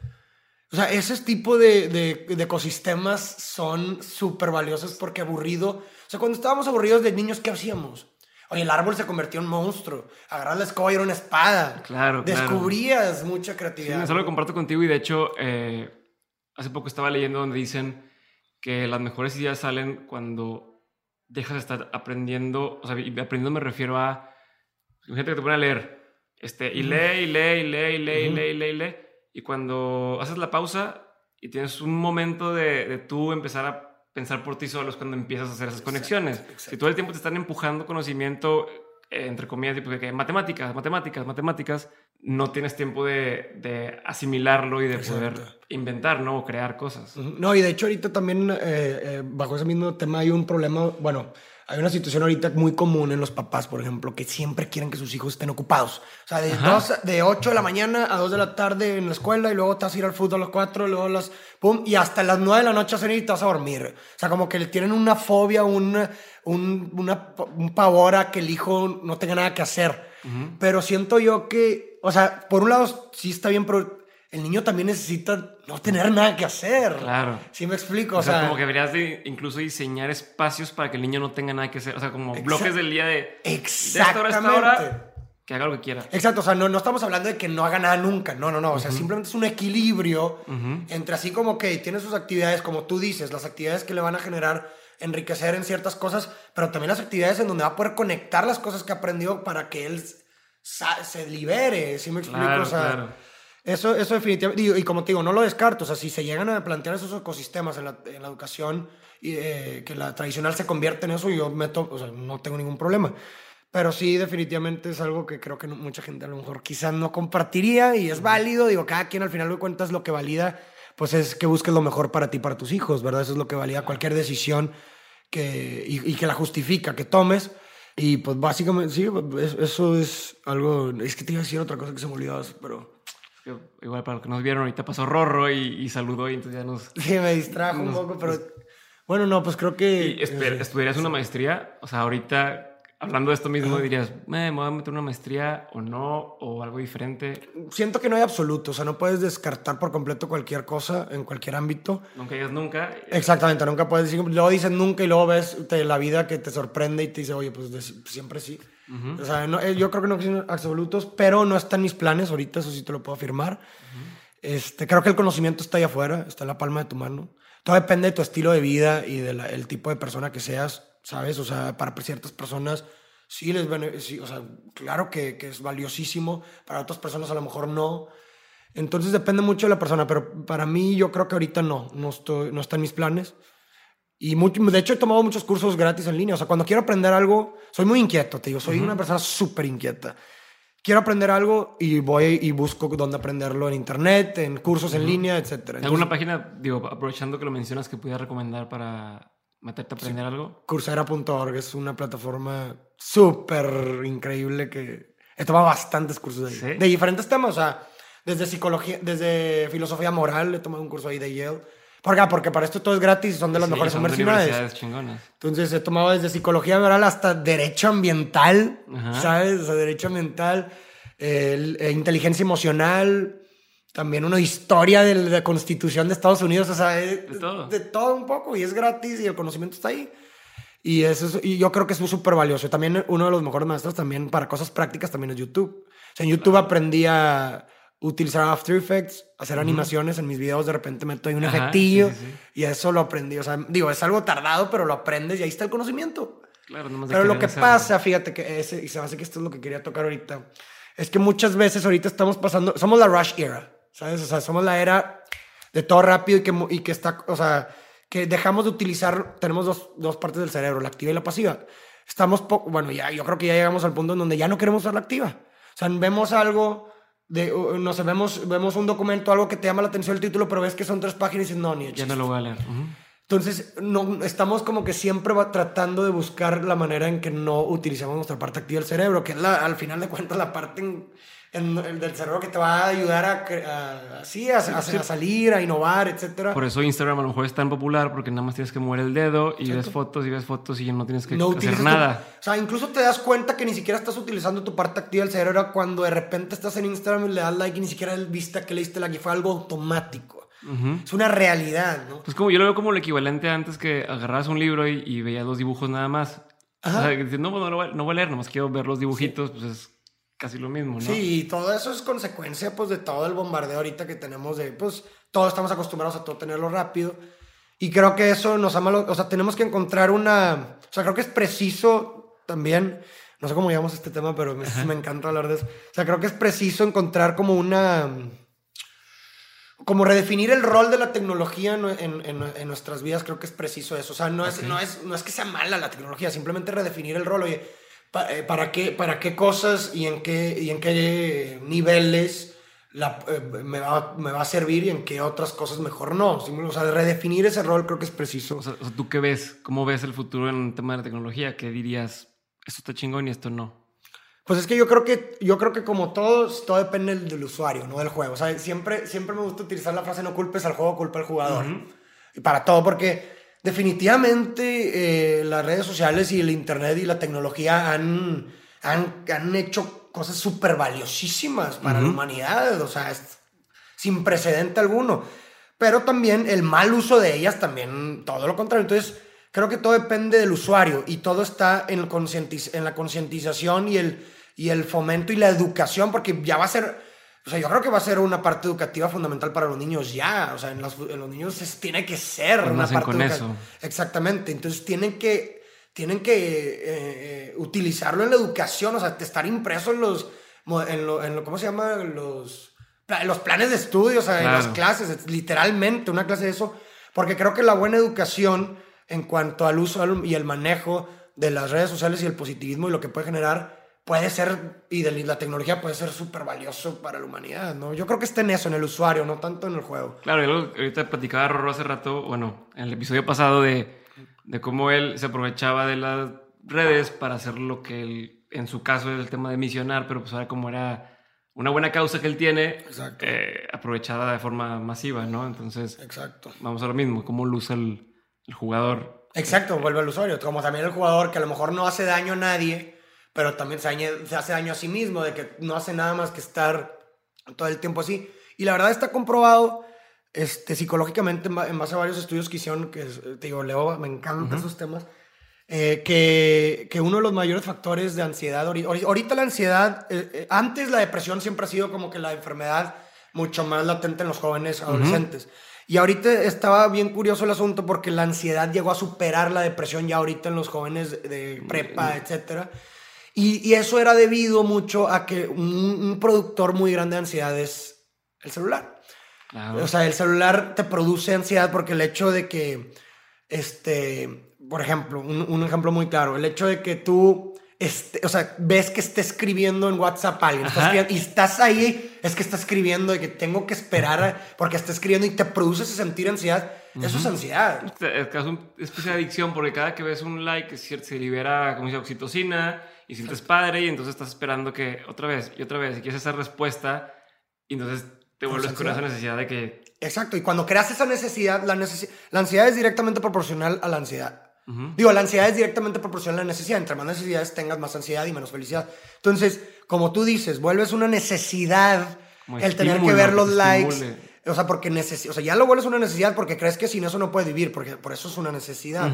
O sea, ese tipo de, de, de ecosistemas son súper valiosos porque aburrido. O sea, cuando estábamos aburridos de niños, ¿qué hacíamos? Oye, el árbol se convirtió en monstruo. Agarrar la escoba y era una espada. Claro, Descubrías mucha Sí, creatividad. eso lo comparto contigo y de hecho, eh, hace poco estaba leyendo donde dicen que las mejores ideas salen cuando dejas de estar aprendiendo. O sea, y aprendiendo me refiero a gente que te pone a leer. Este, y lee, y lee, y lee, y lee, y lee, y lee, y lee. Y cuando haces la pausa y tienes un momento de, de tú empezar a pensar por ti solo es cuando empiezas a hacer esas conexiones. Si exacto. todo el tiempo te están empujando conocimiento, eh, entre comillas, tipo que matemáticas, matemáticas, matemáticas, no tienes tiempo de, de asimilarlo y de poder inventar, ¿no? O crear cosas. No, y de hecho ahorita también eh, eh, bajo ese mismo tema hay un problema, bueno, hay una situación ahorita muy común en los papás, por ejemplo, que siempre quieren que sus hijos estén ocupados. O sea, de, dos, de 8 de la mañana a 2 de la tarde en la escuela y luego te vas a ir al fútbol a las 4, luego a las... Pum, y hasta las 9 de la noche a cenar y te vas a dormir. O sea, como que le tienen una fobia, un, un, una- un pavor a que el hijo no tenga nada que hacer. Ujú. Pero siento yo que, o sea, por un lado sí está bien, pero el niño también necesita no tener nada que hacer. Claro. ¿Sí me explico? O, sea, como que deberías de incluso diseñar espacios para que el niño no tenga nada que hacer. O sea, como bloques del día de... De esta hora a esta Exactamente. hora, que haga lo que quiera. Exacto, o sea, no, no estamos hablando de que no haga nada nunca, no, no, no, o sea, simplemente es un equilibrio entre así como que tiene sus actividades, como tú dices, las actividades que le van a generar enriquecer en ciertas cosas, pero también las actividades en donde va a poder conectar las cosas que aprendió para que él se libere, ¿sí me explico? Claro, o sea, claro. Eso, eso definitivamente, digo, y como te digo, no lo descarto, o sea, si se llegan a plantear esos ecosistemas en la, en la educación y eh, que la tradicional se convierte en eso, yo meto, o sea, no tengo ningún problema. Pero sí, definitivamente es algo que creo que no- mucha gente a lo mejor quizás no compartiría y es válido, digo, cada quien al final de cuentas lo que valida, pues es que busques lo mejor para ti, para tus hijos, ¿verdad? Eso es lo que valida cualquier decisión que, y, y que la justifica, que tomes. Y pues básicamente, sí, es- eso es algo, es que te iba a decir otra cosa que se me olvidó, pero... Igual para los que nos vieron, ahorita pasó Rorro y, y saludó y entonces ya nos... Sí, me distrajo un Nos- poco, pero bueno, no, pues creo que... Y esper- eh, ¿Estudiarías una maestría? O sea, ahorita, hablando de esto mismo, dirías, "Eh, me voy a meter una maestría o no, o algo diferente. siento que no hay absoluto, o sea, no puedes descartar por completo cualquier cosa en cualquier ámbito. Nunca digas nunca. Exactamente, nunca puedes decir, luego dices nunca y luego ves la vida que te sorprende y te dice, oye, pues siempre sí. Ujú. O sea, no, eh, yo creo que no existen absolutos, pero no están mis planes ahorita, eso sí te lo puedo afirmar. este, creo que el conocimiento está ahí afuera, está en la palma de tu mano. Todo depende de tu estilo de vida y del tipo de persona que seas, ¿sabes? O sea, para ciertas personas sí les sí, o sea, claro que, que es valiosísimo, para otras personas a lo mejor no. Entonces depende mucho de la persona, pero para mí yo creo que ahorita no, no, estoy, no está en mis planes. Y de hecho he tomado muchos cursos gratis en línea. O sea, cuando quiero aprender algo, soy muy inquieto, te digo, soy una persona súper inquieta. Quiero aprender algo y voy y busco dónde aprenderlo en internet, en cursos en línea, etc. ¿Alguna página, digo, aprovechando que lo mencionas, que pudieras recomendar para meterte a aprender algo? Coursera.org es una plataforma súper increíble que he tomado bastantes cursos de ahí. ¿Sí? De diferentes temas, o sea, desde psicología, desde filosofía moral, he tomado un curso ahí de Yale. ¿Por qué? Porque para esto todo es gratis y son de las Sí, mejores son de universidades. chingonas. Entonces he tomado desde psicología moral hasta derecho ambiental, Ajá. ¿sabes? O sea, derecho ambiental, eh, inteligencia emocional, también una historia de la Constitución de Estados Unidos, o sea, De todo. de todo un poco y es gratis y el conocimiento está ahí. Y, eso es- y yo creo que es súper valioso. También uno de los mejores maestros también para cosas prácticas también es YouTube. O sea, en YouTube aprendí a utilizar After Effects, hacer animaciones en mis videos, de repente meto ahí un Ajá, efectillo sí, sí, y eso lo aprendí. O sea, digo, es algo tardado, pero lo aprendes y ahí está el conocimiento. Claro, nomás de Pero lo que hacerlo. pasa, fíjate que ese, y se me hace que esto es lo que quería tocar ahorita, es que muchas veces ahorita estamos pasando, somos la rush era, ¿sabes? O sea, somos la era de todo rápido y que, y que está, o sea, que dejamos de utilizar, tenemos dos, dos partes del cerebro, la activa y la pasiva. Estamos, bueno, ya, yo creo que ya llegamos al punto en donde ya no queremos usar la activa. O sea, vemos algo, de, uh, no sé, vemos, vemos un documento, algo que te llama la atención el título, pero ves que son tres páginas y dices, no, ni Ya chiste". no lo voy a leer. Entonces, no, estamos como que siempre va tratando de buscar la manera en que no utilicemos nuestra parte activa del cerebro, que es la, al final de cuentas la parte en- en el del cerebro que te va a ayudar a, a, a, a- a salir, a innovar, etcétera. Por eso Instagram a lo mejor es tan popular porque nada más tienes que mover el dedo y ves fotos y ves fotos y ya no tienes que no hacer utilizas tu- nada. o sea, incluso te das cuenta que ni siquiera estás utilizando tu parte activa del cerebro cuando de repente estás en Instagram y le das like y ni siquiera viste que le diste like y fue algo automático. Es una realidad, ¿no? Pues como yo lo veo como el equivalente antes que agarrabas un libro y, y veías los dibujos nada más. O sea, no, pues no, voy, no voy a leer, nomás quiero ver los dibujitos, pues es casi lo mismo, ¿no? Sí, y todo eso es consecuencia, pues, de todo el bombardeo ahorita que tenemos de, pues, todos estamos acostumbrados a todo tenerlo rápido. Y creo que eso nos ha malo, o sea, tenemos que encontrar una, o sea, creo que es preciso también, no sé cómo llamamos este tema, pero me, me encanta hablar de eso. O sea, creo que es preciso encontrar como una, como redefinir el rol de la tecnología en, en, en, nuestras vidas, creo que es preciso eso. O sea, no es, no, es, no es que sea mala la tecnología, simplemente redefinir el rol. Oye, eh, ¿para, qué, ¿para qué cosas y en qué, y en qué niveles la, eh, me, va, me, va, a servir y en qué otras cosas mejor no? O sea, redefinir ese rol creo que es preciso. O sea, ¿tú qué ves? ¿Cómo ves el futuro en un tema de la tecnología? ¿Qué dirías? Esto está chingón y esto no. Pues es que yo creo que, yo creo que como todos, todo depende del, usuario, no del juego. O sea, siempre, siempre me gusta utilizar la frase no culpes al juego, culpa al jugador. Y para todo, porque definitivamente eh, las redes sociales y el internet y la tecnología han, han, han hecho cosas súper valiosísimas para la humanidad. O sea, es sin precedente alguno. Pero también el mal uso de ellas, también todo lo contrario. Entonces, creo que todo depende del usuario y todo está en, en la concientización y el y el fomento y la educación, porque ya va a ser, o sea, yo creo que va a ser una parte educativa fundamental para los niños ya, o sea, en los, niños tiene que ser una parte con eso. Exactamente, entonces tienen que, tienen que eh, eh, utilizarlo en la educación, o sea, estar impreso en los, en lo, en lo ¿cómo se llama? Los, los planes de estudio, o sea, en las clases, literalmente una clase de eso, porque creo que la buena educación en cuanto al uso y el manejo de las redes sociales y el positivismo y lo que puede generar, puede ser, y de la tecnología puede ser súper valioso para la humanidad, ¿no? Yo creo que está en eso, en el usuario, no tanto en el juego. Claro, y ahorita platicaba Rorro hace rato, bueno, en el episodio pasado de, de cómo él se aprovechaba de las redes para hacer lo que él, en su caso, es el tema de misionar, pero pues ahora como era una buena causa que él tiene, eh, aprovechada de forma masiva, ¿no? Entonces, Exacto. vamos a lo mismo, cómo el, el jugador. Exacto, vuelve al usuario, como también el jugador que a lo mejor no hace daño a nadie, pero también se, hace daño a sí mismo, de que no hace nada más que estar todo el tiempo así. Y la verdad está comprobado este, psicológicamente en base a varios estudios que hicieron, que te digo, Leo, me encantan esos temas, eh, que, que, uno de los mayores factores de ansiedad, ahorita la ansiedad, eh, eh, antes la depresión siempre ha sido como que la enfermedad mucho más latente en los jóvenes adolescentes. Y ahorita estaba bien curioso el asunto porque la ansiedad llegó a superar la depresión ya ahorita en los jóvenes de prepa, etcétera. Y, eso era debido mucho a que un, productor muy grande de ansiedad es el celular. O sea, el celular te produce ansiedad porque el hecho de que, este, por ejemplo, un, ejemplo muy claro, el hecho de que tú, este, o sea, ves que está escribiendo en WhatsApp alguien y estás ahí, es que está escribiendo y que tengo que esperar porque está escribiendo y te produce ese sentir ansiedad. Eso es ansiedad. Es, es una especie de adicción porque cada que ves un like se libera, como dice, oxitocina y sientes padre y entonces estás esperando que otra vez y otra vez y quieres esa respuesta y entonces te vuelves con esa necesidad de que... Exacto, y cuando creas esa necesidad, la, la ansiedad es directamente proporcional a la ansiedad. Digo, la ansiedad es directamente proporcional a la necesidad. Entre más necesidades tengas, más ansiedad y menos felicidad. Entonces, como tú dices, vuelves una necesidad el tener que ver los likes. O sea, porque o sea, ya lo vuelves una necesidad porque crees que sin eso no puedes vivir, porque por eso es una necesidad.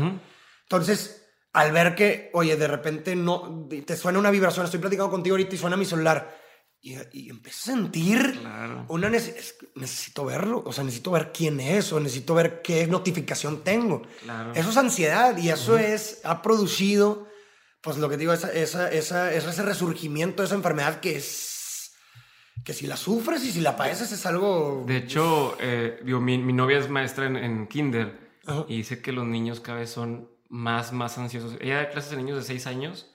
Entonces, al ver que, oye, de repente no, te suena una vibración, estoy platicando contigo ahorita y suena mi celular. Y, y empiezo a sentir una necesito verlo, o sea, necesito ver quién es, o necesito ver qué notificación tengo. Eso es ansiedad y eso es, ha producido, pues lo que digo, esa, esa, esa, ese resurgimiento de esa enfermedad que es, que si la sufres y si la padeces es algo... De hecho, eh, digo, mi, mi, novia es maestra en, en kinder y dice que los niños cada vez son más, más ansiosos. Ella da clases de niños de 6 años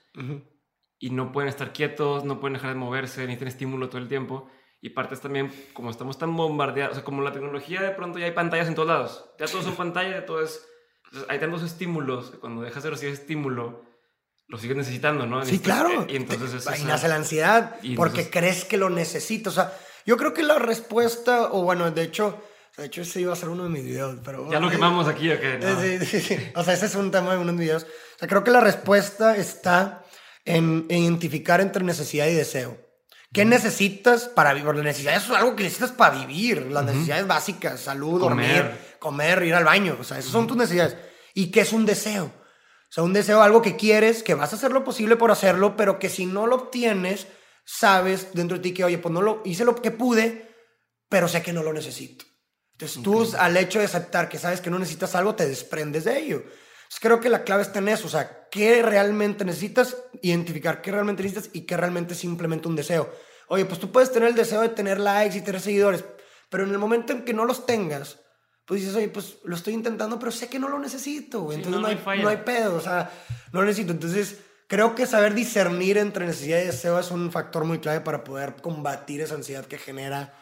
y no pueden estar quietos, no pueden dejar de moverse, necesitan estímulo todo el tiempo. Y parte es también, como estamos tan bombardeados, o sea, como la tecnología de pronto ya hay pantallas en todos lados. Ya todos son pantallas, ya todo es... hay tantos estímulos que cuando dejas de recibir estímulo, lo sigues necesitando, ¿no? Sí, claro. Y entonces... Ahí nace la ansiedad porque crees que lo necesitas. O sea, yo creo que la respuesta, o bueno, de hecho de hecho, ese iba a ser uno de mis videos, pero... Ya lo quemamos aquí, ¿o qué? Sí, sí, sí. O sea, ese es un tema de unos videos. O sea, creo que la respuesta está en, identificar entre necesidad y deseo. ¿Qué necesitas para vivir? Las necesidades es algo que necesitas para vivir. Las necesidades básicas, salud, Comer. dormir, comer, ir al baño. O sea, esas son tus necesidades. ¿Y qué es un deseo? O sea, un deseo, algo que quieres, que vas a hacer lo posible por hacerlo, pero que si no lo obtienes, sabes dentro de ti que, oye, pues no lo hice lo que pude, pero sé que no lo necesito. Entonces tú, al hecho de aceptar que sabes que no necesitas algo, te desprendes de ello. Entonces, creo que la clave está en eso, o sea, qué realmente necesitas, identificar qué realmente necesitas y qué realmente es simplemente un deseo. Oye, pues tú puedes tener el deseo de tener likes y tener seguidores, pero en el momento en que no los tengas, pues dices, oye, pues lo estoy intentando, pero sé que no lo necesito. Sí, Entonces no, no, hay no hay pedo, o sea, no lo necesito. Entonces, creo que saber discernir entre necesidad y deseo es un factor muy clave para poder combatir esa ansiedad que genera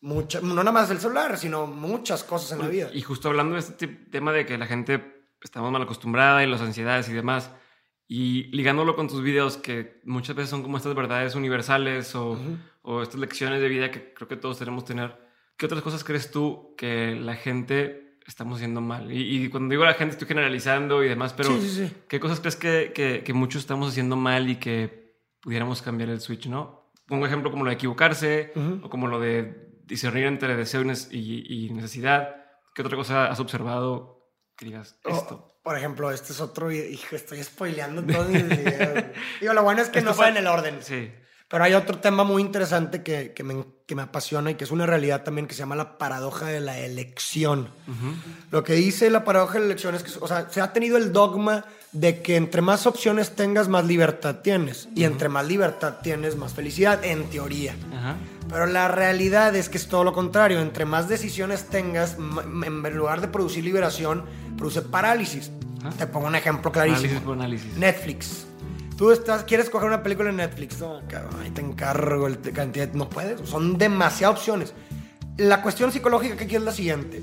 mucha, no nada más el celular, sino muchas cosas en la vida. Y justo hablando de este tema de que la gente estamos mal acostumbrada y las ansiedades y demás, y ligándolo con tus videos que muchas veces son como estas verdades universales o, o estas lecciones de vida que creo que todos tenemos que tener, ¿qué otras cosas crees tú que la gente estamos haciendo mal? Y, y cuando digo la gente estoy generalizando y demás, pero Sí, sí, sí. ¿qué cosas crees que, que, que muchos estamos haciendo mal y que pudiéramos cambiar el switch, no? Pongo ejemplo como lo de equivocarse Ujú. o como lo de discernir entre deseo y necesidad. ¿Qué otra cosa has observado que digas O, esto? por ejemplo, este es otro, hijo, estoy spoileando videos. güey. Digo, lo bueno es que Esto no fue- saben el orden. Sí. Pero hay otro tema muy interesante que, que, me, que me apasiona y que es una realidad también que se llama la paradoja de la elección. Lo que dice la paradoja de la elección es que, o sea, se ha tenido el dogma de que entre más opciones tengas, más libertad tienes. Y entre más libertad tienes, más felicidad, en teoría. Ajá. Pero la realidad es que es todo lo contrario. Entre más decisiones tengas, en lugar de producir liberación, produce parálisis. Te pongo un ejemplo clarísimo. Análisis por análisis. Netflix. Tú estás, quieres coger una película en Netflix. No, cabrón, ahí te encargo el cantidad. No puedes. Son demasiadas opciones. La cuestión psicológica que aquí es la siguiente.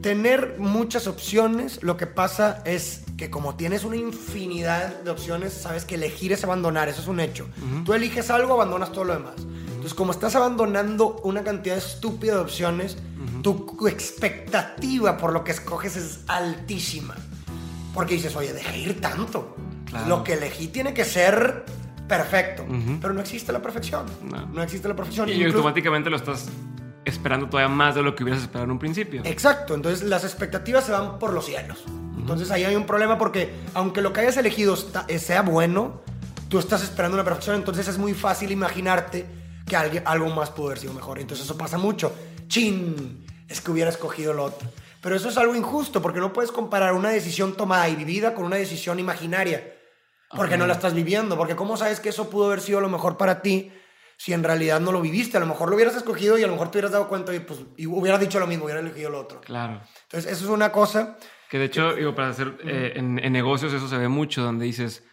Tener muchas opciones, lo que pasa es que como tienes una infinidad de opciones, sabes que elegir es abandonar, eso es un hecho. Tú eliges algo, abandonas todo lo demás. Entonces, como estás abandonando una cantidad estúpida de opciones, tu expectativa por lo que escoges es altísima. Porque dices, oye, dejé ir tanto. Claro. Lo que elegí tiene que ser perfecto. Pero no existe la perfección. No. No, existe la perfección. Y Incluso- automáticamente lo estás esperando todavía más de lo que hubieras esperado en un principio. Exacto, entonces las expectativas se van por los cielos. Entonces ahí hay un problema porque aunque lo que hayas elegido eh, sea bueno, tú estás esperando una perfección, entonces es muy fácil imaginarte que alguien, algo más pudo haber sido mejor. Entonces eso pasa mucho. Chin, es que hubiera escogido lo otro. Pero eso es algo injusto porque no puedes comparar una decisión tomada y vivida con una decisión imaginaria. Porque no la estás viviendo. Porque ¿cómo sabes que eso pudo haber sido lo mejor para ti si en realidad no lo viviste? A lo mejor lo hubieras escogido y a lo mejor te hubieras dado cuenta y, pues, y hubieras dicho lo mismo, hubieras elegido lo otro. Claro. Entonces, eso es una cosa. Que de hecho, digo, para hacer eh, en, en negocios eso se ve mucho, donde dices,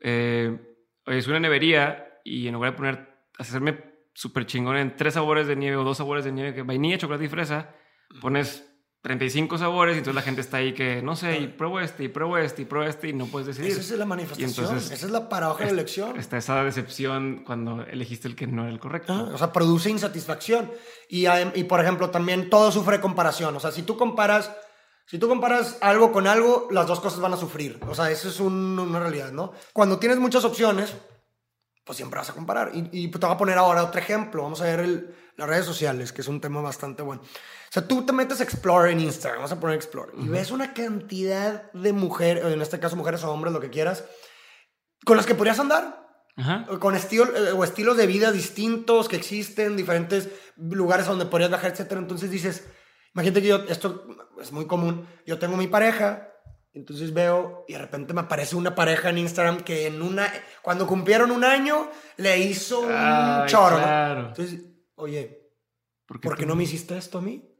eh, oye, es una nevería y en lugar de poner, hacerme súper chingón en tres sabores de nieve o dos sabores de nieve, que vainilla, chocolate y fresa, pones 35 sabores y entonces la gente está ahí que, no sé, y pruebo este, y pruebo este, y pruebo este, y no puedes decidir. Esa es la manifestación. entonces- esa es la paradoja de la elección. Está esa decepción cuando elegiste el que no era el correcto. Ah, O sea, produce insatisfacción. Y, y, por ejemplo, también todo sufre comparación. O sea, si tú comparas, si tú comparas algo con algo, las dos cosas van a sufrir. O sea, eso es un- una realidad, ¿no? Cuando tienes muchas opciones, pues siempre vas a comparar. Y, y te voy a poner ahora otro ejemplo. Vamos a ver el- las redes sociales, que es un tema bastante bueno. O sea, tú te metes a Explore en Instagram, vamos a poner Explore, y ves una cantidad de mujeres, en este caso mujeres o hombres, lo que quieras, con las que podrías andar. Ajá. Con estilo, eh, o estilos de vida distintos que existen, diferentes lugares a donde podrías viajar, etcétera. Entonces dices, imagínate que yo, esto es muy común, yo tengo mi pareja, entonces veo y de repente me aparece una pareja en Instagram que en una, cuando cumplieron un año, le hizo un Ay, choro. ¿no? claro. Entonces, oye, ¿Por qué ¿por qué no me hiciste esto a mí?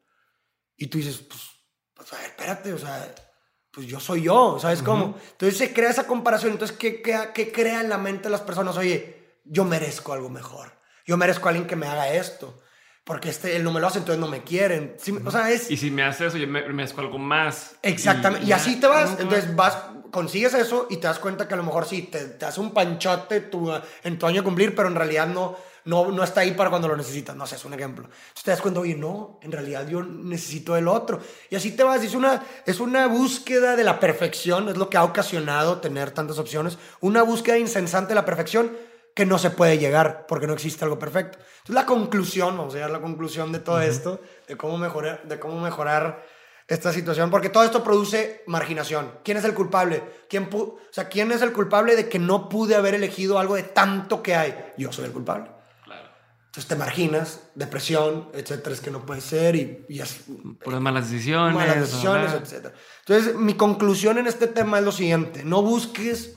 Y tú dices, pues, pues a ver, espérate, o sea, pues yo soy yo, ¿sabes cómo? Entonces se crea esa comparación, entonces, ¿qué, qué, qué crea en la mente de las personas? Oye, yo merezco algo mejor, yo merezco a alguien que me haga esto, porque este, él no me lo hace, entonces no me quieren. Sí, o sea, es... Y si me hace eso, yo me merezco algo más. Exactamente. Y, ya, así te vas. Entonces vas, consigues eso y te das cuenta que a lo mejor sí, te, te hace un panchote tu, en tu año cumplir, pero en realidad no, no, no está ahí para cuando lo necesitas. No sé, es un ejemplo. Entonces te das cuenta, oye, no, en realidad yo necesito el otro. Y así te vas. Es una, es una búsqueda de la perfección, es lo que ha ocasionado tener tantas opciones. Una búsqueda insensante de la perfección que no se puede llegar porque no existe algo perfecto. Entonces la conclusión, vamos a llegar a la conclusión de todo esto, de cómo mejorar, de cómo mejorar esta situación, porque todo esto produce marginación. ¿Quién es el culpable? ¿Quién, o sea, ¿quién es el culpable de que no pude haber elegido algo de tanto que hay? Yo soy el culpable. Claro. Entonces te marginas, depresión, etcétera, es que no puede ser y, y es, Por las malas decisiones. malas decisiones, ¿verdad? etcétera. Entonces, mi conclusión en este tema es lo siguiente: no busques,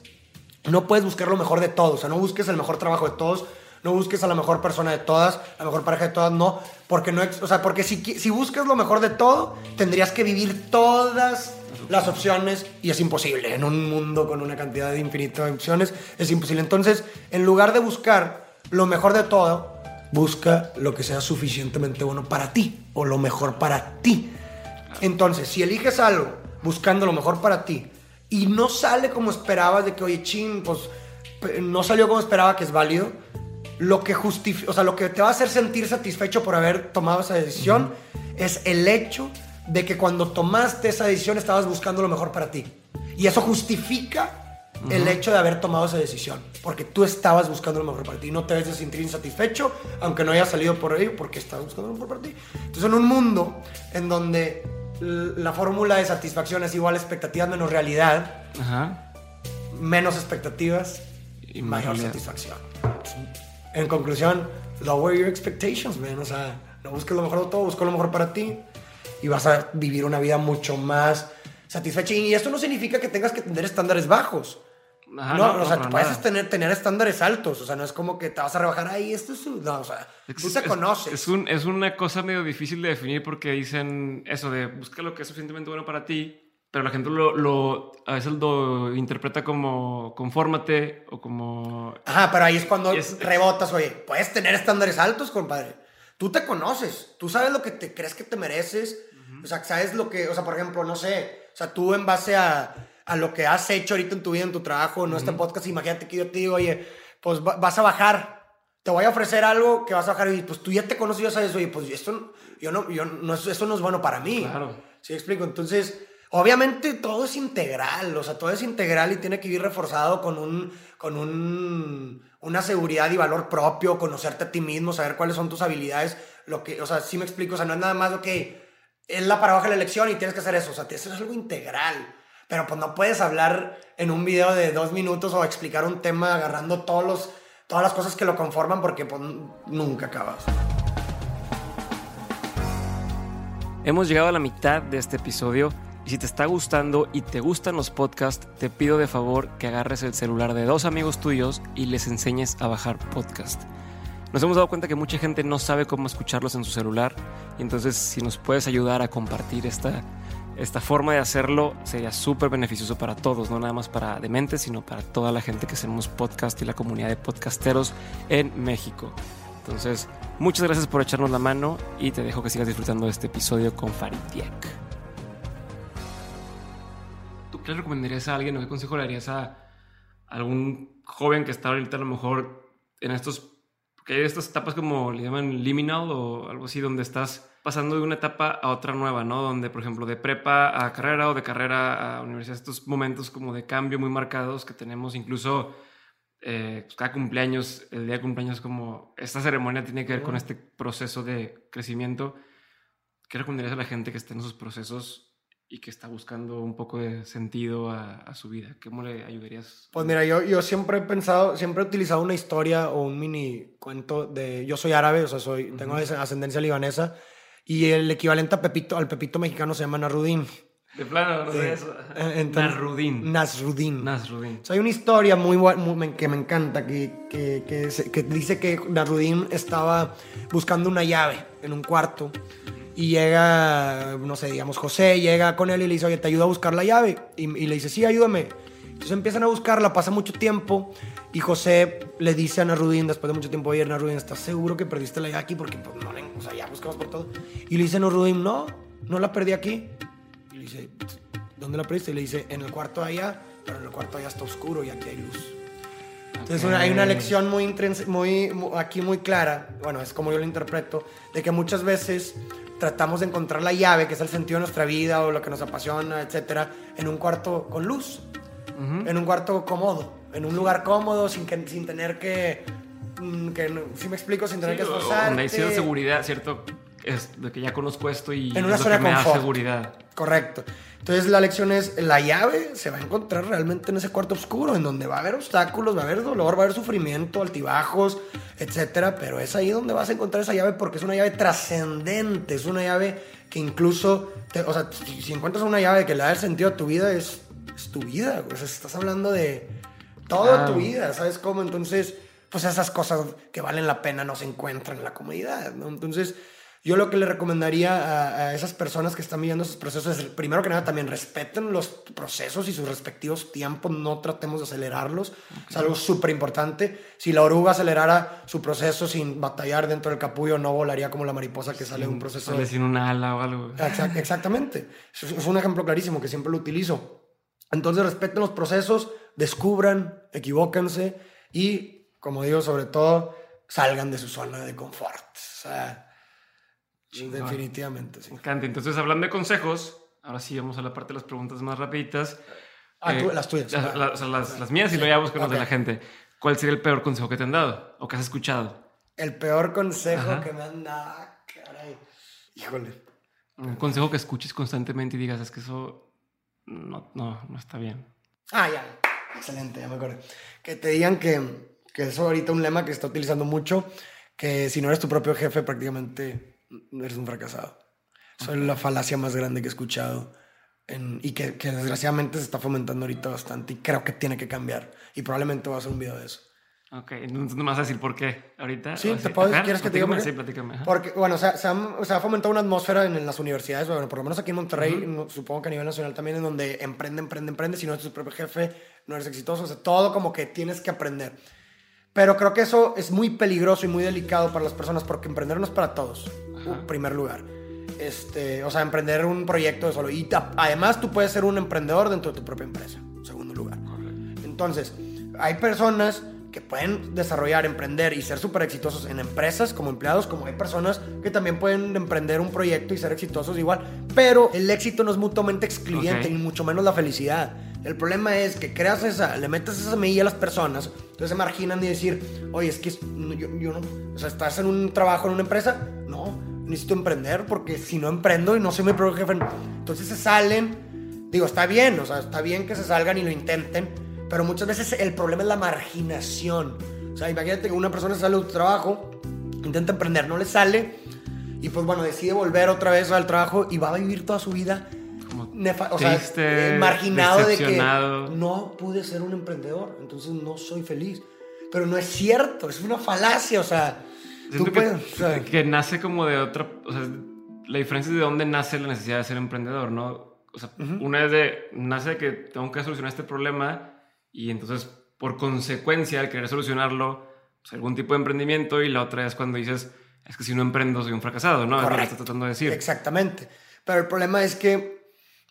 no puedes buscar lo mejor de todos, o sea, no busques el mejor trabajo de todos, no busques a la mejor persona de todas, la mejor pareja de todas, no, porque no, o sea, porque si, si buscas lo mejor de todo, tendrías que vivir todas las opciones y es imposible. En un mundo con una cantidad de de opciones es imposible. Entonces, en lugar de buscar lo mejor de todo, busca lo que sea suficientemente bueno para ti o lo mejor para ti. Entonces, si eliges algo buscando lo mejor para ti y no sale como esperabas, de que, oye, ching, pues no salió como esperaba, que es válido, lo que justifica, o sea, lo que te va a hacer sentir satisfecho por haber tomado esa decisión es el hecho de que cuando tomaste esa decisión estabas buscando lo mejor para ti. Y eso justifica el hecho de haber tomado esa decisión, porque tú estabas buscando lo mejor para ti, no te debes de sentir insatisfecho, aunque no haya salido por ello, porque estabas buscando lo mejor para ti. Entonces, en un mundo en donde la fórmula de satisfacción es igual a expectativas menos realidad, Ajá. menos expectativas Y mayor realidad. satisfacción. En conclusión, lower your expectations, man. O sea, no busques lo mejor de todo, busca lo mejor para ti y vas a vivir una vida mucho más satisfecha. Y esto no significa que tengas que tener estándares bajos. Ajá, no, no, o sea, no, puedes nada. tener, tener estándares altos. O sea, no es como que te vas a rebajar ahí, esto es. un-". No, o sea, tú te es- conoces. Es, un- es una cosa medio difícil de definir porque dicen eso de busca lo que es suficientemente bueno para ti, pero la gente lo, lo- a veces lo interpreta como confórmate o como... Ajá, pero ahí es cuando Es- rebotas, oye, puedes tener estándares altos, compadre. Tú te conoces, tú sabes lo que te crees que te mereces, o sea, sabes lo que, o sea, por ejemplo, no sé, o sea, tú en base a, a lo que has hecho ahorita en tu vida, en tu trabajo, en este podcast, imagínate que yo te digo, oye, pues va- vas a bajar, te voy a ofrecer algo que vas a bajar y pues tú ya te conoces, ya sabes, oye, pues esto, yo no, yo no, eso no es bueno para mí. Claro. ¿Sí explico? Entonces, obviamente todo es integral, o sea, todo es integral y tiene que ir reforzado con un, con un, una seguridad y valor propio, conocerte a ti mismo, saber cuáles son tus habilidades, lo que, o sea, sí me explico, o sea, no es nada más lo que es la paradoja de la elección y tienes que hacer eso, o sea, eso es algo integral. Pero pues no puedes hablar en un video de dos minutos o explicar un tema agarrando todos los, todas las cosas que lo conforman porque pues nunca acabas. Hemos llegado a la mitad de este episodio y si te está gustando y te gustan los podcasts, te pido de favor que agarres el celular de dos amigos tuyos y les enseñes a bajar podcast. Nos hemos dado cuenta que mucha gente no sabe cómo escucharlos en su celular y entonces si nos puedes ayudar a compartir esta, esta forma de hacerlo sería súper beneficioso para todos, no nada más para Dementes, sino para toda la gente que hacemos podcast y la comunidad de podcasteros en México. Entonces, muchas gracias por echarnos la mano y te dejo que sigas disfrutando de este episodio con Farid Diek. ¿Tú qué le recomendarías a alguien o qué consejo le darías a algún joven que está ahorita a lo mejor en estos, porque hay estas etapas como le llaman liminal o algo así, donde estás pasando de una etapa a otra nueva, ¿no? Donde, por ejemplo, de prepa a carrera o de carrera a universidad, estos momentos como de cambio muy marcados que tenemos incluso eh, pues, cada cumpleaños, el día de cumpleaños, como esta ceremonia tiene que ver con este proceso de crecimiento. ¿Qué recomendarías a la gente que está en esos procesos y que está buscando un poco de sentido a, a su vida? ¿Cómo le ayudarías? Pues mira, yo, yo siempre he pensado, siempre he utilizado una historia o un mini cuento de... Yo soy árabe, o sea, soy, tengo ascendencia libanesa y el equivalente a Pepito, al Pepito mexicano se llama Narudín. De plano, no Sí. sé eso. Eh, entonces- Nasruddin. Nasrudín. Sea, hay una historia muy, muy- que me encanta que, que, que, se- que dice que Nasrudín estaba buscando una llave en un cuarto y llega, no sé, digamos, José llega con él y le dice, oye, te ayudo a buscar la llave. Y, y le dice, sí, ayúdame. Entonces empiezan a buscarla, pasa mucho tiempo y José le dice a Narudín, después de mucho tiempo, oye, Narudín, ¿estás seguro que perdiste la llave aquí? Porque, pues, no, sea, ya buscamos por todo. Y le dice Narudín, no, no la perdí aquí. Y le dice, ¿dónde la perdiste? Y le dice, en el cuarto allá, pero en el cuarto allá está oscuro y aquí hay luz. Entonces una- hay una lección muy, muy, mu- aquí muy clara, bueno, es como yo lo interpreto, de que muchas veces tratamos de encontrar la llave, que es el sentido de nuestra vida o lo que nos apasiona, etcétera, en un cuarto con luz, Ujú. en un cuarto cómodo. en un lugar cómodo, sin, que, sin tener que, que no- si me explico, sin tener que Sí, esforzarte. Donde hay cierta seguridad, ¿cierto? Es de que ya conozco esto y En una es lo que me da confort. seguridad. Correcto. Entonces la lección es, la llave se va a encontrar realmente en ese cuarto oscuro, en donde va a haber obstáculos, va a haber dolor, va a haber sufrimiento, altibajos, etcétera, pero es ahí donde vas a encontrar esa llave porque es una llave trascendente, es una llave que incluso, te- o sea, si, encuentras una llave que le da el sentido a tu vida, es, es tu vida, o sea, estás hablando de toda Claro. tu vida, ¿sabes cómo? Entonces, pues esas cosas que valen la pena no se encuentran en la comunidad, ¿no? Entonces, yo lo que le recomendaría a, a esas personas que están viviendo esos procesos es, primero que nada, también respeten los procesos y sus respectivos tiempos, no tratemos de acelerarlos, es algo súper importante. Si la oruga acelerara su proceso sin batallar dentro del capullo, no volaría como la mariposa que sale de un proceso. Sale sin una ala o algo. Exact- exactamente. Es, es un ejemplo clarísimo que siempre lo utilizo. Entonces respeten los procesos, descubran, equivóquense y, como digo, sobre todo, salgan de su zona de confort. O sea, definitivamente, sí. Me encanta. Entonces, hablando de consejos, ahora sí vamos a la parte de las preguntas más rapiditas. Ah, tú- Eh, las tuyas. las, Ah. las- las- las mías y luego ya vamos con las de la gente. ¿Cuál sería el peor consejo que te han dado o que has escuchado? El peor consejo Ajá. que me han dado, caray. Híjole. Un consejo que escuches constantemente y digas, es que eso no, no, no está bien. Ah, ya. Excelente, ya me acordé. Que te digan que, que eso ahorita un lema que se está utilizando mucho, que si no eres tu propio jefe, prácticamente eres un fracasado. Eso es la falacia más grande que he escuchado en- y que, que desgraciadamente se está fomentando ahorita bastante y creo que tiene que cambiar. Y probablemente voy a hacer un video de eso. Ok, entonces no me vas a decir por qué ahorita. Sí, ¿O ¿te puedo- quieres que te diga por? Sí, platícame. Porque, bueno, se, ha- se ha, fomentado una atmósfera en, en las universidades, bueno, por lo menos aquí en Monterrey, no- supongo que a nivel nacional también, en donde emprende, emprende, emprende, si no eres tu propio jefe, no eres exitoso, o sea, todo como que tienes que aprender. Pero creo que eso es muy peligroso y muy delicado para las personas, porque emprender no es para todos, en primer lugar. Este, o sea, emprender un proyecto de solo. Y además tú puedes ser un emprendedor dentro de tu propia empresa, en segundo lugar. Entonces, hay personas que pueden desarrollar, emprender y ser súper exitosos en empresas como empleados, como hay personas que también pueden emprender un proyecto y ser exitosos igual. Pero el éxito no es mutuamente excluyente, Ok. ni mucho menos la felicidad. El problema es que creas esa, le metes esa semilla a las personas, entonces se marginan y decir, oye, es que yo, yo no, o sea, estás en un trabajo, en una empresa, no, necesito emprender porque si no emprendo y no soy mi propio jefe, entonces se salen, digo, está bien, o sea, está bien que se salgan y lo intenten, pero muchas veces el problema es la marginación. O sea, imagínate que una persona sale de su trabajo, intenta emprender, no le sale, y pues bueno, decide volver otra vez al trabajo y va a vivir toda su vida Como nefa- o sea, triste, eh, marginado de que no pude ser un emprendedor, entonces no soy feliz. Pero no es cierto, es una falacia, o sea, tú que, puedes, o sea, que nace como de otra. O sea, la diferencia es de dónde nace la necesidad de ser emprendedor, ¿no? O sea, una es de. Nace de que tengo que solucionar este problema y entonces, por consecuencia, al querer solucionarlo, pues, algún tipo de emprendimiento y la otra es cuando dices, es que si no emprendo soy un fracasado, ¿no? Es lo que Correcto. estás tratando de decir. Exactamente. Pero el problema es que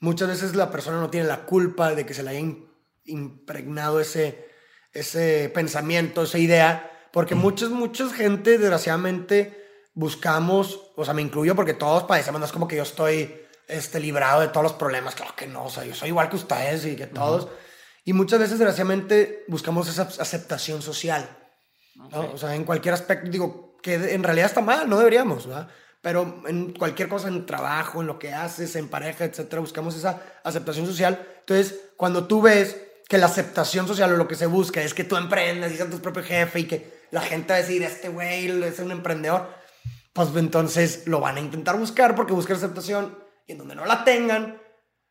muchas veces la persona no tiene la culpa de que se le haya im- impregnado ese, ese pensamiento, esa idea, porque muchas, muchas gente, desgraciadamente, buscamos, o sea, me incluyo porque todos padecemos, no es como que yo estoy este, librado de todos los problemas, claro que no, o sea, yo soy igual que ustedes y que todos. Y muchas veces, desgraciadamente, buscamos esa aceptación social. ¿no? O sea, en cualquier aspecto, digo, que en realidad está mal, no deberíamos, ¿verdad? Pero en cualquier cosa, en trabajo, en lo que haces, en pareja, etcétera, buscamos esa aceptación social. Entonces, cuando tú ves que la aceptación social o lo que se busca es que tú emprendas y seas tu propio jefe y que la gente va a decir, este güey es un emprendedor, pues entonces lo van a intentar buscar porque buscan aceptación y en donde no la tengan,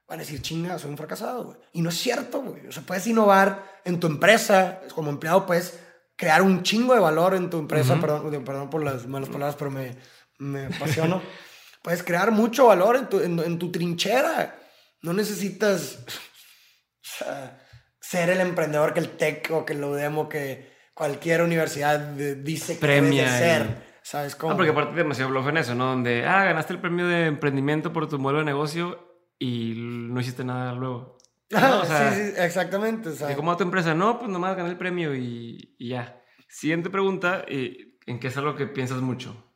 van a decir, chinga, soy un fracasado, güey. Y no es cierto, güey. O sea, puedes innovar en tu empresa, como empleado puedes crear un chingo de valor en tu empresa, perdón, perdón por las malas palabras, pero me, me apasiono. puedes crear mucho valor en tu, en, en tu trinchera. No necesitas o sea, ser el emprendedor que el TEC o que el UDEM o que cualquier universidad dice que Premia debe de y- ser. ¿Sabes cómo? Ah, porque aparte demasiado bluff en eso, ¿no? Donde, ah, ganaste el premio de emprendimiento por tu modelo de negocio y no hiciste nada luego. No, o sea, sí, sí, exactamente. o sea, ¿Y ¿Cómo va tu empresa? No, pues nomás gané el premio y, y ya. Siguiente pregunta, eh, ¿en qué es algo que piensas mucho?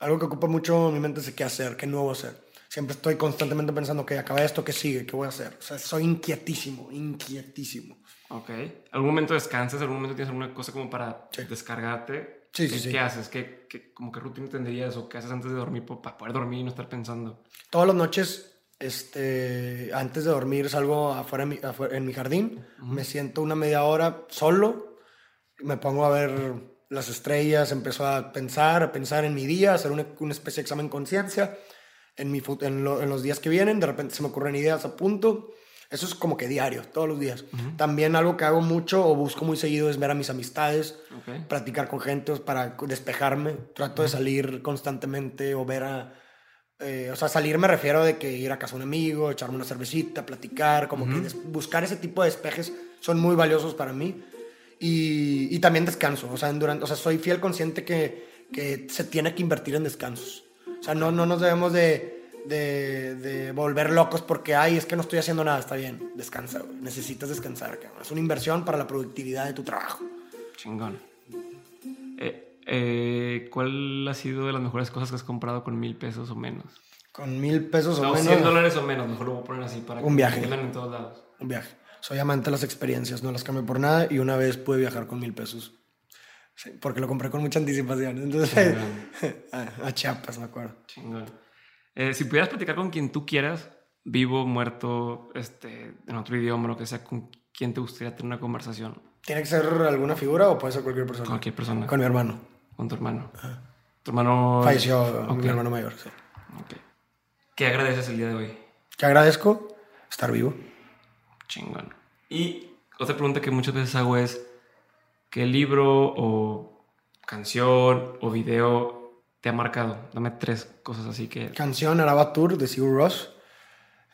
Algo que ocupa mucho mi mente es qué hacer, qué nuevo hacer. Siempre estoy constantemente pensando que acaba esto, ¿qué sigue? ¿Qué voy a hacer? O sea, soy inquietísimo, inquietísimo. Ok. ¿Algún momento descansas? ¿Algún momento tienes alguna cosa como para Sí. descargarte? Sí, sí, ¿Qué, sí. ¿Qué haces? ¿Qué, qué, como qué rutina tendrías o qué haces antes de dormir para poder dormir y no estar pensando? Todas las noches, este, antes de dormir, salgo afuera, en mi, afuera- en mi jardín, me siento una media hora solo, me pongo a ver las estrellas, empiezo a pensar, a pensar en mi día, hacer una, una especie de examen conciencia en, mi, en, lo- en los días que vienen, de repente se me ocurren ideas a punto. Eso es como que diario, todos los días. También algo que hago mucho o busco muy seguido es ver a mis amistades, Ok. platicar con gente para despejarme. Trato de salir constantemente o ver a... eh, o sea, salir me refiero de que ir a casa de un amigo, echarme una cervecita, platicar, como que des- buscar ese tipo de despejes son muy valiosos para mí. Y, y también descanso, o sea, durante, o sea, soy fiel consciente que, que se tiene que invertir en descansos. O sea, no, no nos debemos de, de, de volver locos porque, ay, es que no estoy haciendo nada, está bien, descansa, güey. necesitas descansar, cabrón. es una inversión para la productividad de tu trabajo. Chingón. Eh, eh, ¿Cuál ha sido de las mejores cosas que has comprado con mil pesos o menos? Con mil pesos o No, menos, 100 dólares o menos, mejor lo voy a poner así para Un que viaje. en todos lados. un viaje. Soy amante de las experiencias, no las cambio por nada y una vez pude viajar con mil pesos. Sí, porque lo compré con mucha anticipación. Entonces, a, a Chiapas, me acuerdo. Chingón. Eh, si pudieras platicar con quien tú quieras, vivo, muerto, este, en otro idioma, lo que sea, con quién te gustaría tener una conversación. ¿Tiene que ser alguna figura o puede ser cualquier persona? Cualquier persona. Con mi hermano. Con tu hermano. Tu hermano. Falleció Ok, mi hermano mayor. sí. ok. ¿Qué agradeces el día de hoy? Que agradezco estar vivo. Chingón. Y otra pregunta que muchas veces hago es: ¿qué libro o canción o video te ha marcado? Dame tres cosas así que. Canción Araba Tour de Sigur Ross.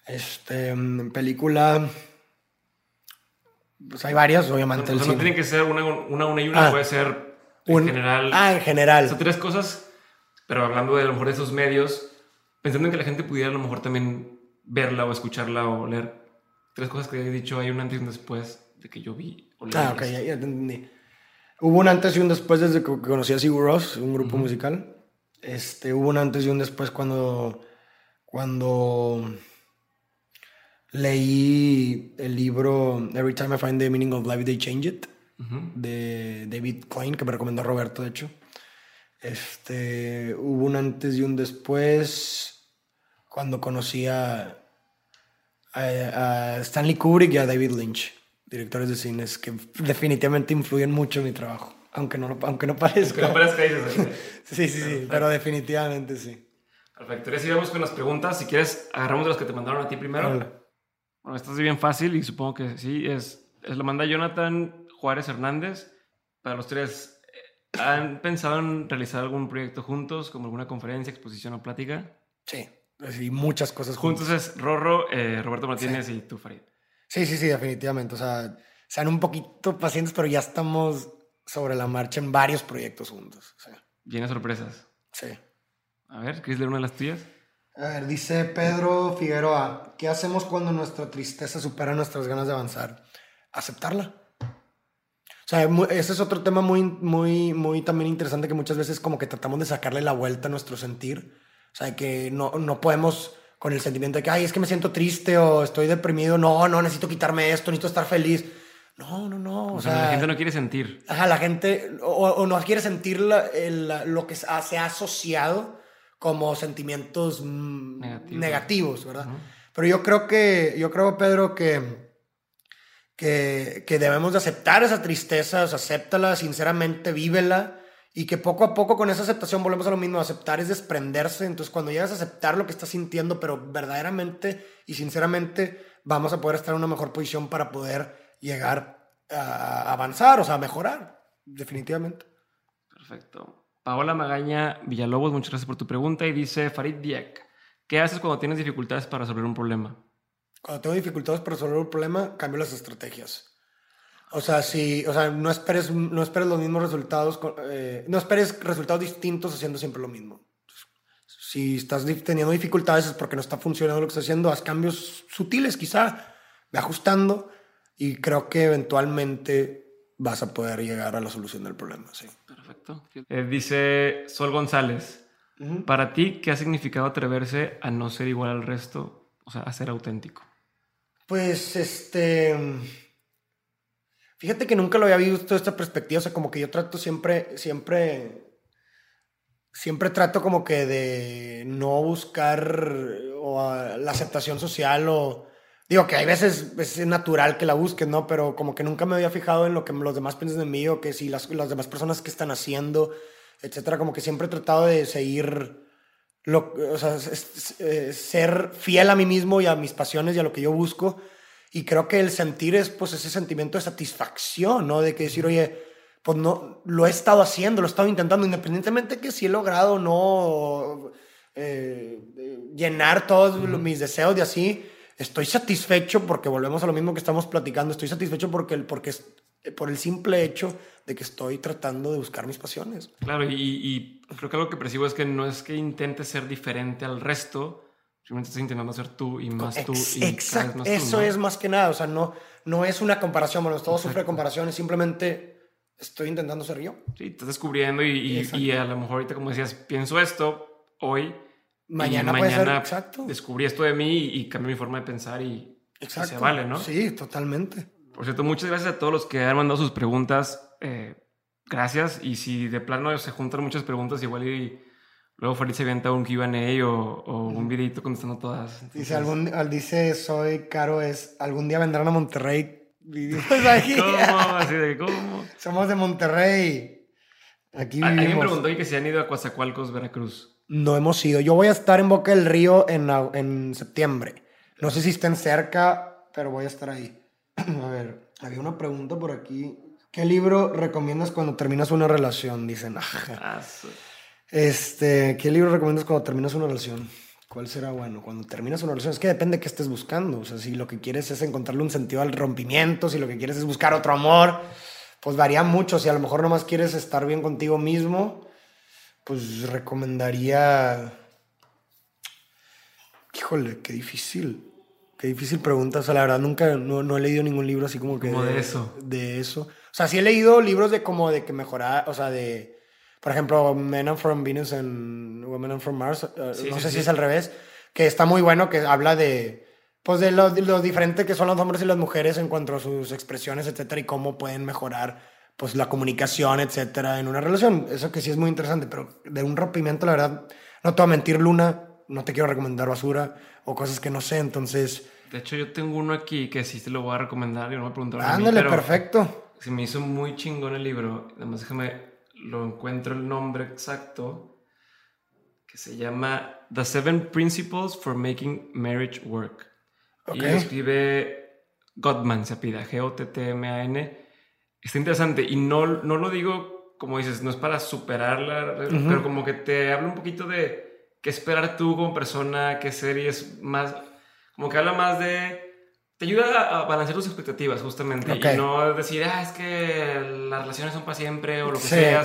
Este, mm, película. Pues hay varias, obviamente. O el sea, no tiene que ser una, una, una y una, Ah. puede ser en Un- general. Ah, en O general. sea, tres cosas, pero hablando de a lo mejor de esos medios, pensando en que la gente pudiera a lo mejor también verla o escucharla o leer. Tres cosas que he dicho, hay un antes y un después de que yo vi. Ah, ok, ya, ya te entendí. Hubo un antes y un después desde que conocí a Sigur Ross, un grupo musical. Este, hubo un antes y un después cuando, cuando leí el libro Every Time I Find the Meaning of Life, They Change It, de David Klein, que me recomendó Roberto, de hecho. Este, hubo un antes y un después cuando conocí a, a- Stanley Kubrick y a David Lynch, directores de cines que definitivamente influyen mucho en mi trabajo, aunque no, aunque no parezca. no parezca dices ahorita. Sí, sí, sí, pero definitivamente sí. Perfecto. Ahora sí vamos con las preguntas. Si quieres, agarramos de las que te mandaron a ti primero. Órale. Bueno, esta es bien fácil y supongo que sí. Es, es la manda Jonathan Juárez Hernández. Para los tres, eh, ¿han pensado en realizar algún proyecto juntos, como alguna conferencia, exposición o plática? Sí, sí, muchas cosas juntas. Juntos es Rorro, eh, Roberto Martínez y tú, Farid. Sí, sí, sí, definitivamente. O sea, sean un poquito pacientes, pero ya estamos sobre la marcha en varios proyectos juntos. O sea, Llenas sorpresas. sí. A ver, ¿quieres leer una de las tuyas? A ver, dice Pedro Figueroa, ¿qué hacemos cuando nuestra tristeza supera nuestras ganas de avanzar? Aceptarla. O sea, ese es otro tema muy, muy, muy también interesante que muchas veces como que tratamos de sacarle la vuelta a nuestro sentir. O sea, que no, no podemos con el sentimiento de que, ay, es que me siento triste o estoy deprimido. No, no, necesito quitarme esto, necesito estar feliz. No, no, no. O O sea, sea, la gente no quiere sentir. Ajá, la gente o, o no quiere sentir la- el- lo que se ha, se ha asociado como sentimientos mm, Negativos. ¿verdad? Ujú. Pero yo creo que, yo creo, Pedro, que, que, que debemos de aceptar esa tristeza, o sea, acéptala sinceramente, vívela y que poco a poco con esa aceptación volvemos a lo mismo, aceptar es desprenderse, entonces cuando llegas a aceptar lo que estás sintiendo, pero verdaderamente y sinceramente vamos a poder estar en una mejor posición para poder llegar a avanzar, o sea, a mejorar, definitivamente. Perfecto. Paola Magaña Villalobos, muchas gracias por tu pregunta. Y dice Farid Diek, ¿qué haces cuando tienes dificultades para resolver un problema? Cuando tengo dificultades para resolver un problema, cambio las estrategias. O sea, si, o sea, no esperes, no esperes los mismos resultados, eh, no esperes resultados distintos haciendo siempre lo mismo. Si estás teniendo dificultades es porque no está funcionando lo que estás haciendo, haz cambios sutiles quizá, ve ajustando y creo que eventualmente vas a poder llegar a la solución del problema, sí. Perfecto. Eh, dice Sol González, Para ti, ¿qué ha significado atreverse a no ser igual al resto? O sea, a ser auténtico. Pues, este... Fíjate que nunca lo había visto esta perspectiva, o sea, como que yo trato siempre, siempre, siempre trato como que de no buscar la aceptación social o, digo que hay veces es natural que la busques, ¿no? Pero como que nunca me había fijado en lo que los demás piensan de mí o que si las, las demás personas que están haciendo, etcétera, como que siempre he tratado de seguir, lo, o sea, eh, ser fiel a mí mismo y a mis pasiones y a lo que yo busco y creo que el sentir es pues ese sentimiento de satisfacción, ¿no? De que decir, oye, pues no, lo he estado haciendo, lo he estado intentando, independientemente de que si he logrado no eh, llenar todos mis deseos de así, estoy satisfecho porque volvemos a lo mismo que estamos platicando, estoy satisfecho porque, porque por el simple hecho de que estoy tratando de buscar mis pasiones. Claro, y, y creo que algo que percibo es que no es que intentes ser diferente al resto, Simplemente estás intentando ser tú y más tú. Y Exacto. Eso es más que nada. O sea, no, no es una comparación. Bueno, todo sufre comparaciones. Simplemente estoy intentando ser yo. Sí, estás descubriendo y, y, a lo mejor ahorita, como decías, pienso esto hoy. Mañana, mañana Exacto. descubrí esto de mí y, cambié mi forma de pensar y, Exacto. se vale, ¿no? Sí, totalmente. Por cierto, muchas gracias a todos los que han mandado sus preguntas. Eh, gracias. Y si de plano se juntan muchas preguntas, igual y Luego Farid se avienta un Q&A o, o, un videito contestando todas. Dice, algún, dice, soy Caro, es, algún día vendrán a Monterrey. ¿Cómo? Así de, ¿cómo? Somos de Monterrey. Aquí vivimos. Alguien preguntó que se han ido a Coatzacoalcos, Veracruz. No hemos ido. Yo voy a estar en Boca del Río en, en septiembre. No sé si estén cerca, pero voy a estar ahí. a ver, había una pregunta por aquí. ¿Qué libro recomiendas cuando terminas una relación? Dicen. Ah, este, ¿qué libro recomiendas cuando terminas una relación? ¿Cuál será bueno? Cuando terminas una relación, es que depende de qué estés buscando. O sea, si lo que quieres es encontrarle un sentido al rompimiento, si lo que quieres es buscar otro amor, pues varía mucho. Si a lo mejor nomás quieres estar bien contigo mismo, pues recomendaría. Híjole, qué difícil. Qué difícil pregunta. O sea, la verdad, nunca no, no he leído ningún libro así como que. Como de, eso. De eso. O sea, sí he leído libros de como de que mejorar, o sea, de por ejemplo, Men are from Venus and Women are from Mars, eh, no sé si es al revés, que está muy bueno, que habla de, pues de lo, diferente que son los hombres y las mujeres en cuanto a sus expresiones, etcétera, y cómo pueden mejorar pues la comunicación, etcétera, en una relación. Eso que sí es muy interesante, pero de un rompimiento, la verdad, no te voy a mentir, Luna, no te quiero recomendar basura o cosas que no sé, entonces... De hecho, yo tengo uno aquí que sí te lo voy a recomendar y no me preguntaron Ándale, perfecto. Se me hizo muy chingón el libro. Además, déjame lo encuentro el nombre exacto, que se llama The Seven Principles for Making Marriage Work. Y lo escribe Gottman, se pida, G-O-T-T-M-A-N. Está interesante y no, no lo digo, como dices, no es para superarla, pero como que te habla un poquito de qué esperar tú como persona, qué series más, como que habla más de te ayuda a balancear tus expectativas, justamente. Y no decir, ah, es que las relaciones son para siempre o lo que sea.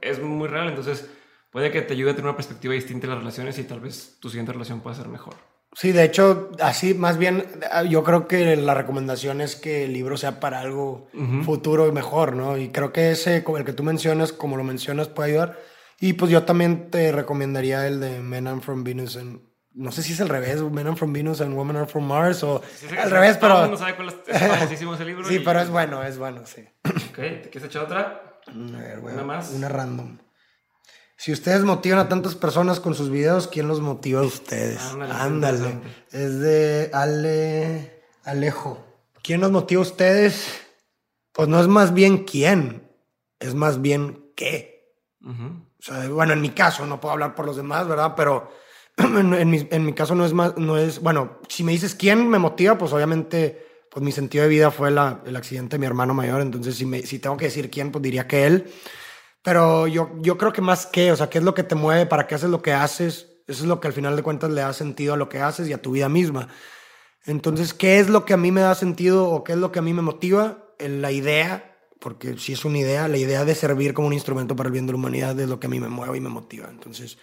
es muy real. Entonces, puede que te ayude a tener una perspectiva distinta de las relaciones y tal vez tu siguiente relación pueda ser mejor. Sí, de hecho, así más bien, yo creo que la recomendación es que el libro sea para algo futuro y mejor, ¿no? Y creo que ese, el que tú mencionas, como lo mencionas, puede ayudar. Y pues yo también te recomendaría el de Men and from Venus and no sé si es al revés, Men are from Venus and Women are from Mars, o al revés, pero... No sabe cuál es, el libro. sí, pero es bueno, es bueno, sí. Ok, ¿te quieres echar otra? A ver, una más. Una random. Si ustedes motivan a tantas personas con sus videos, ¿quién los motiva a ustedes? Ándale. Es de Ale... Alejo. ¿Quién los motiva a ustedes? Pues no es más bien quién, es más bien qué. O sea, bueno, en mi caso, no puedo hablar por los demás, ¿verdad? Pero en, mi, en, mi, caso no es más, no es, bueno, si me dices quién me motiva, pues obviamente, pues mi sentido de vida fue la, el accidente de mi hermano mayor, entonces si, me, si tengo que decir quién, pues diría que él. Pero yo, yo creo que más que, o sea, qué es lo que te mueve, para qué haces lo que haces, eso es lo que al final de cuentas le da sentido a lo que haces y a tu vida misma. Entonces, ¿qué es lo que a mí me da sentido o qué es lo que a mí me motiva? La idea, porque si es una idea, la idea de servir como un instrumento para el bien de la humanidad es lo que a mí me mueve y me motiva. Entonces,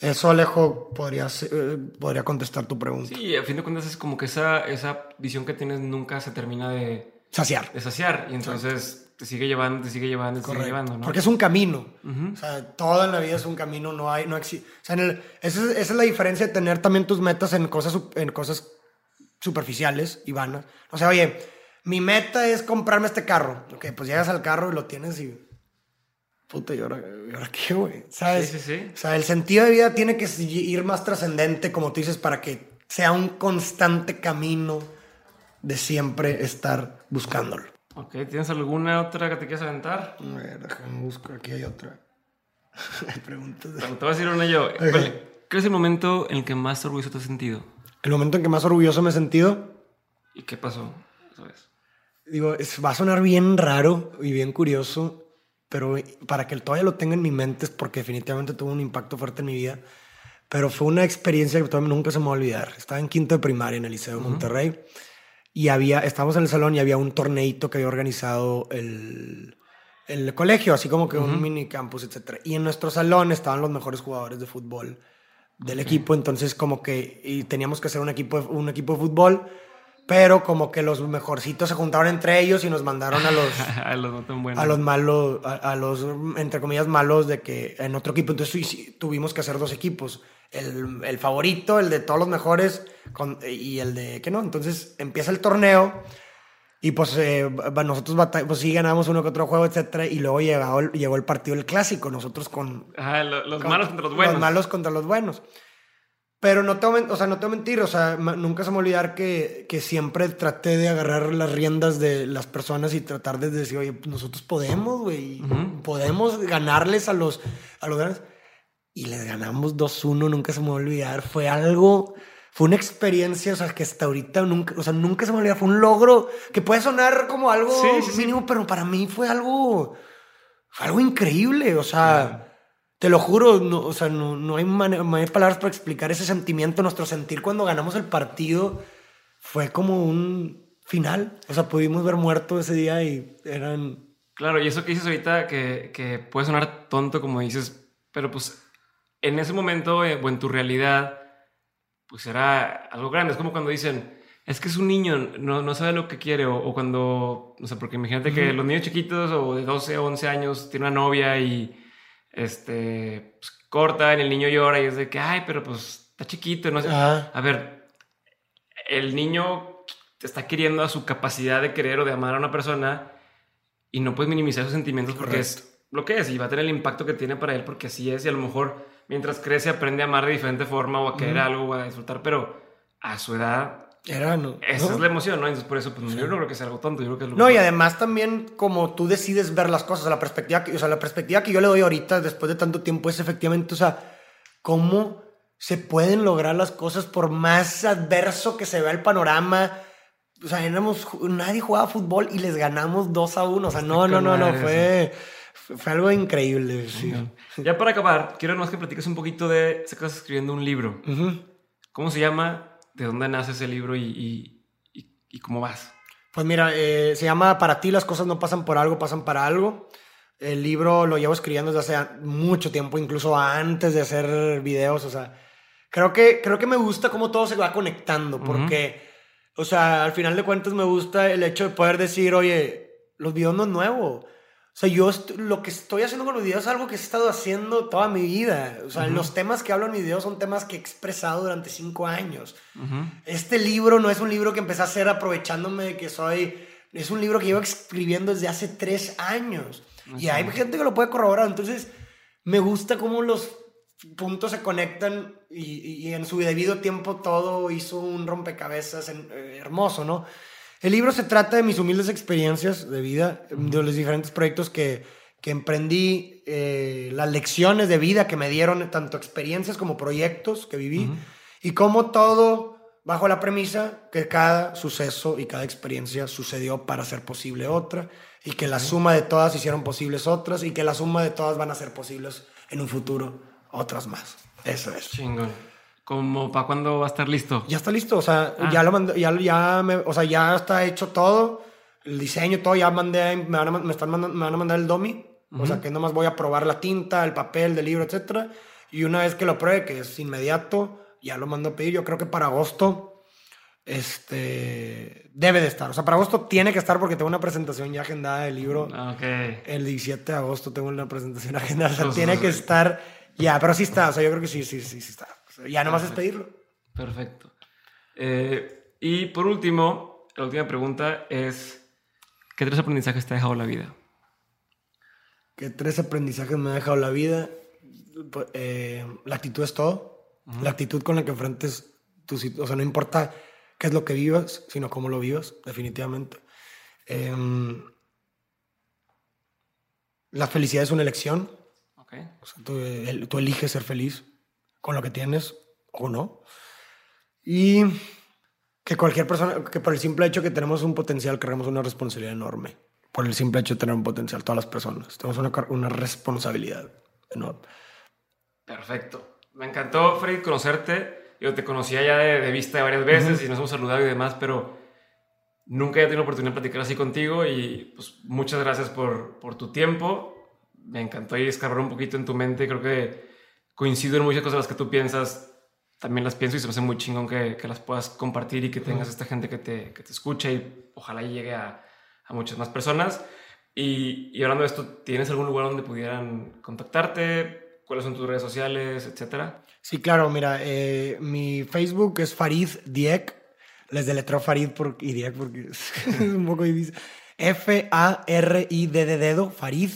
eso, Alejo, podría, eh, podría contestar tu pregunta. Sí, a fin de cuentas es como que esa, esa visión que tienes nunca se termina de, saciar. De saciar. Y entonces te sigue llevando, te sigue llevando, te sigue llevando, ¿no? Porque es un camino. O sea, todo en la vida es un camino, no hay, no existe. O sea, en el- esa, es, esa es la diferencia de tener también tus metas en cosas, en cosas superficiales y vanas. O sea, oye, mi meta es comprarme este carro. Ok, pues llegas al carro y lo tienes y. Puta, ¿y ahora, y ahora qué, güey? ¿Sabes? Sí, sí, sí. O sea, el sentido de vida tiene que ir más trascendente, como tú dices, para que sea un constante camino de siempre estar buscándolo. Ok, ¿tienes alguna otra que te quieras aventar? A ver, déjame buscar. Aquí hay otra. Preguntas. de- Te voy a decir una yo. ¿Cuál, ¿Cuál es el momento en el que más orgulloso te has sentido? El momento en que más orgulloso me he sentido, ¿Y qué pasó? ¿Sabes? digo, es- va a sonar bien raro y bien curioso, pero para que todavía lo tenga en mi mente es porque definitivamente tuvo un impacto fuerte en mi vida. Pero fue una experiencia que todavía nunca se me va a olvidar. Estaba en quinto de primaria en el Liceo de Monterrey y había, estábamos en el salón y había un torneito que había organizado el, el colegio, así como que un mini campus, etc. Y en nuestro salón estaban los mejores jugadores de fútbol del equipo, entonces como que y teníamos que hacer un equipo, de, un equipo de fútbol, pero como que los mejorcitos se juntaron entre ellos y nos mandaron a los A los no tan buenos. a los malos, a, a los, entre comillas, malos de que en otro equipo. Entonces tuvimos que hacer dos equipos. El, el favorito, el de todos los mejores, con- y el de que no. Entonces empieza el torneo y pues eh, nosotros pues sí ganamos uno que otro juego, etcétera. Y luego llegó el, llegó el partido del clásico, nosotros con, Ajá, lo- los con- malos contra los buenos. Los malos contra los buenos. Pero no te, o sea, no te voy a mentir, o sea, nunca se me va a olvidar que, que siempre traté de agarrar las riendas de las personas y tratar de decir, oye, pues nosotros podemos, güey, Ujú. podemos ganarles a los, a los grandes. Y les ganamos 2-1, nunca se me va a olvidar. Fue algo, fue una experiencia, o sea, que hasta ahorita nunca, o sea, nunca se me va a olvidar. Fue un logro que puede sonar como algo Sí, sí, sí. mínimo, pero para mí fue algo, fue algo increíble, o sea. Te lo juro, no, o sea, no, no, hay no hay palabras para explicar ese sentimiento. Nuestro sentir cuando ganamos el partido fue como un final. O sea, pudimos ver muerto ese día y eran... Claro, y eso que dices ahorita que, que puede sonar tonto, como dices, pero pues en ese momento eh, o en tu realidad, pues era algo grande. Es como cuando dicen, es que es un niño, no, no sabe lo que quiere, o, o cuando, no sé, porque imagínate que los niños chiquitos o de 12 o 11 años tienen una novia y este, pues, cortan, el niño llora y es de que, ay, pero pues está chiquito, no sé. A ver, el niño está queriendo a su capacidad de querer o de amar a una persona y no puedes minimizar esos sentimientos porque es lo que es y va a tener el impacto que tiene para él porque así es y a lo mejor mientras crece aprende a amar de diferente forma o a querer algo o a disfrutar, pero a su edad Era, no. esa ¿no? es la emoción, ¿no? Entonces por eso pues, yo no creo que sea algo tonto, yo creo que es lo No, y además también como tú decides ver las cosas, la perspectiva, que, o sea, la perspectiva que yo le doy ahorita después de tanto tiempo es efectivamente, o sea, cómo se pueden lograr las cosas por más adverso que se vea el panorama. O sea, éramos, nadie jugaba fútbol y les ganamos 2 a 1. O sea, no, no, no, no, fue, fue algo increíble. Sí. Ya para acabar, quiero nomás que platiques un poquito de, sé que estás escribiendo un libro. Ujú. ¿Cómo se llama? ¿De dónde nace ese libro y, y, y- y cómo vas? Pues mira, eh, se llama Para ti las cosas no pasan por algo, pasan para algo. El libro lo llevo escribiendo desde hace mucho tiempo, incluso antes de hacer videos. O sea, creo que, creo que me gusta cómo todo se va conectando, porque, o sea, al final de cuentas me gusta el hecho de poder decir, oye, los videos no es nuevo. O sea, yo lo que estoy haciendo con los videos es algo que he estado haciendo toda mi vida. O sea, los temas que hablo en mis videos son temas que he expresado durante cinco años. Este libro no es un libro que empecé a hacer aprovechándome de que soy... Es un libro que llevo escribiendo desde hace tres años. Y hay gente que lo puede corroborar. Entonces, me gusta cómo los puntos se conectan y, y en su debido tiempo todo hizo un rompecabezas en- eh, hermoso, ¿no? El libro se trata de mis humildes experiencias de vida, de los diferentes proyectos que, que emprendí, eh, las lecciones de vida que me dieron, tanto experiencias como proyectos que viví, y cómo todo bajo la premisa que cada suceso y cada experiencia sucedió para hacer posible otra, y que la suma de todas hicieron posibles otras, y que la suma de todas van a ser posibles en un futuro otras más. Eso es. Chingón. ¿Cómo para cuándo va a estar listo? Ya está listo, o sea, Ah. ya lo mandé, ya, ya me, o sea, ya está hecho todo, el diseño, todo, ya mandé, me van a, me están mandando, me van a mandar el domi, o sea, que nomás voy a probar la tinta, el papel del libro, etcétera, y una vez que lo pruebe, que es inmediato, ya lo mando a pedir, yo creo que para agosto este, debe de estar. O sea, para agosto tiene que estar porque tengo una presentación ya agendada del libro. Ok. El 17 de agosto tengo una presentación agendada. O sea, tiene que estar ya, pero sí está. O sea, yo creo que sí, sí, sí, sí está. Sea, ya nomás es pedirlo. Perfecto. Eh, y por último, la última pregunta es, ¿qué tres aprendizajes te ha dejado la vida? ¿Qué tres aprendizajes me ha dejado la vida? Pues, eh, la actitud es todo. La actitud con la que enfrentes tu sit- O sea, no importa qué es lo que vivas, sino cómo lo vivas, definitivamente. Em, la felicidad es una elección. Ok. O sea, tú, el- tú eliges ser feliz con lo que tienes o no. Y que cualquier persona, que por el simple hecho que tenemos un potencial, cargamos una responsabilidad enorme. Por el simple hecho de tener un potencial, todas las personas. Tenemos una, una responsabilidad enorme. Perfecto. Me encantó, Freddy, conocerte. Yo te conocía ya de, de vista varias veces y nos hemos saludado y demás, pero nunca he tenido la oportunidad de platicar así contigo y pues muchas gracias por, por tu tiempo. Me encantó ahí escarbar un poquito en tu mente. Creo que coincido en muchas cosas las que tú piensas. También las pienso y se me hace muy chingón que, que las puedas compartir y que tengas esta gente que te, que te escucha y ojalá llegue a, a muchas más personas. Y, y hablando de esto, ¿tienes algún lugar donde pudieran contactarte? ¿Cuáles son tus redes sociales, etcétera? Sí, claro, mira, eh, mi Facebook es Farid Diek. Les deletreo Farid por, y Diek porque es un poco difícil. F-A-R-I-D de dedo, Farid.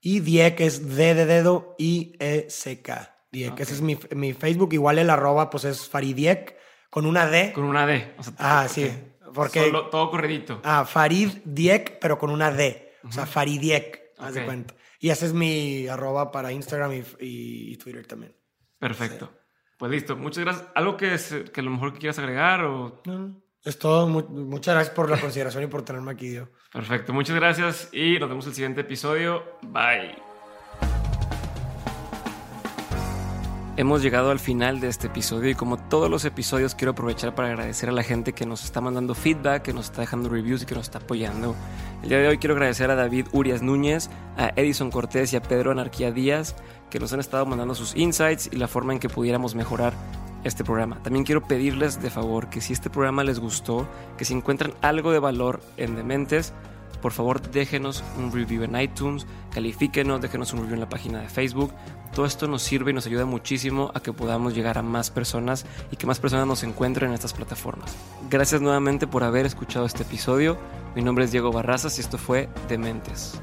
Y Diek es D de dedo I-E-C-K. Diek, Ok. ese es mi, mi Facebook. Igual el arroba pues es Faridiek con una D. Con una D. o sea, Ah, sí, porque- Solo- todo corredito. Ah, Farid Diek, pero con una D. O sea, Faridiek, haz de cuenta. Y ese es mi arroba para Instagram y, y- y Twitter también. Perfecto. Pues listo. Muchas gracias. ¿Algo que, es- que a lo mejor que quieras agregar? O... No. Es todo. Mu- muchas gracias por la consideración y por tenerme aquí, Dio. Perfecto. Muchas gracias y nos vemos en el siguiente episodio. Bye. Hemos llegado al final de este episodio y como todos los episodios quiero aprovechar para agradecer a la gente que nos está mandando feedback, que nos está dejando reviews y que nos está apoyando. El día de hoy quiero agradecer a David Urias Núñez, a Edison Cortés y a Pedro Anarquía Díaz que nos han estado mandando sus insights y la forma en que pudiéramos mejorar este programa. También quiero pedirles de favor que si este programa les gustó, que si encuentran algo de valor en Dementes, por favor déjenos un review en iTunes, califíquenos, déjenos un review en la página de Facebook. Todo esto nos sirve y nos ayuda muchísimo a que podamos llegar a más personas y que más personas nos encuentren en estas plataformas. Gracias nuevamente por haber escuchado este episodio. Mi nombre es Diego Barrazas y esto fue Dementes.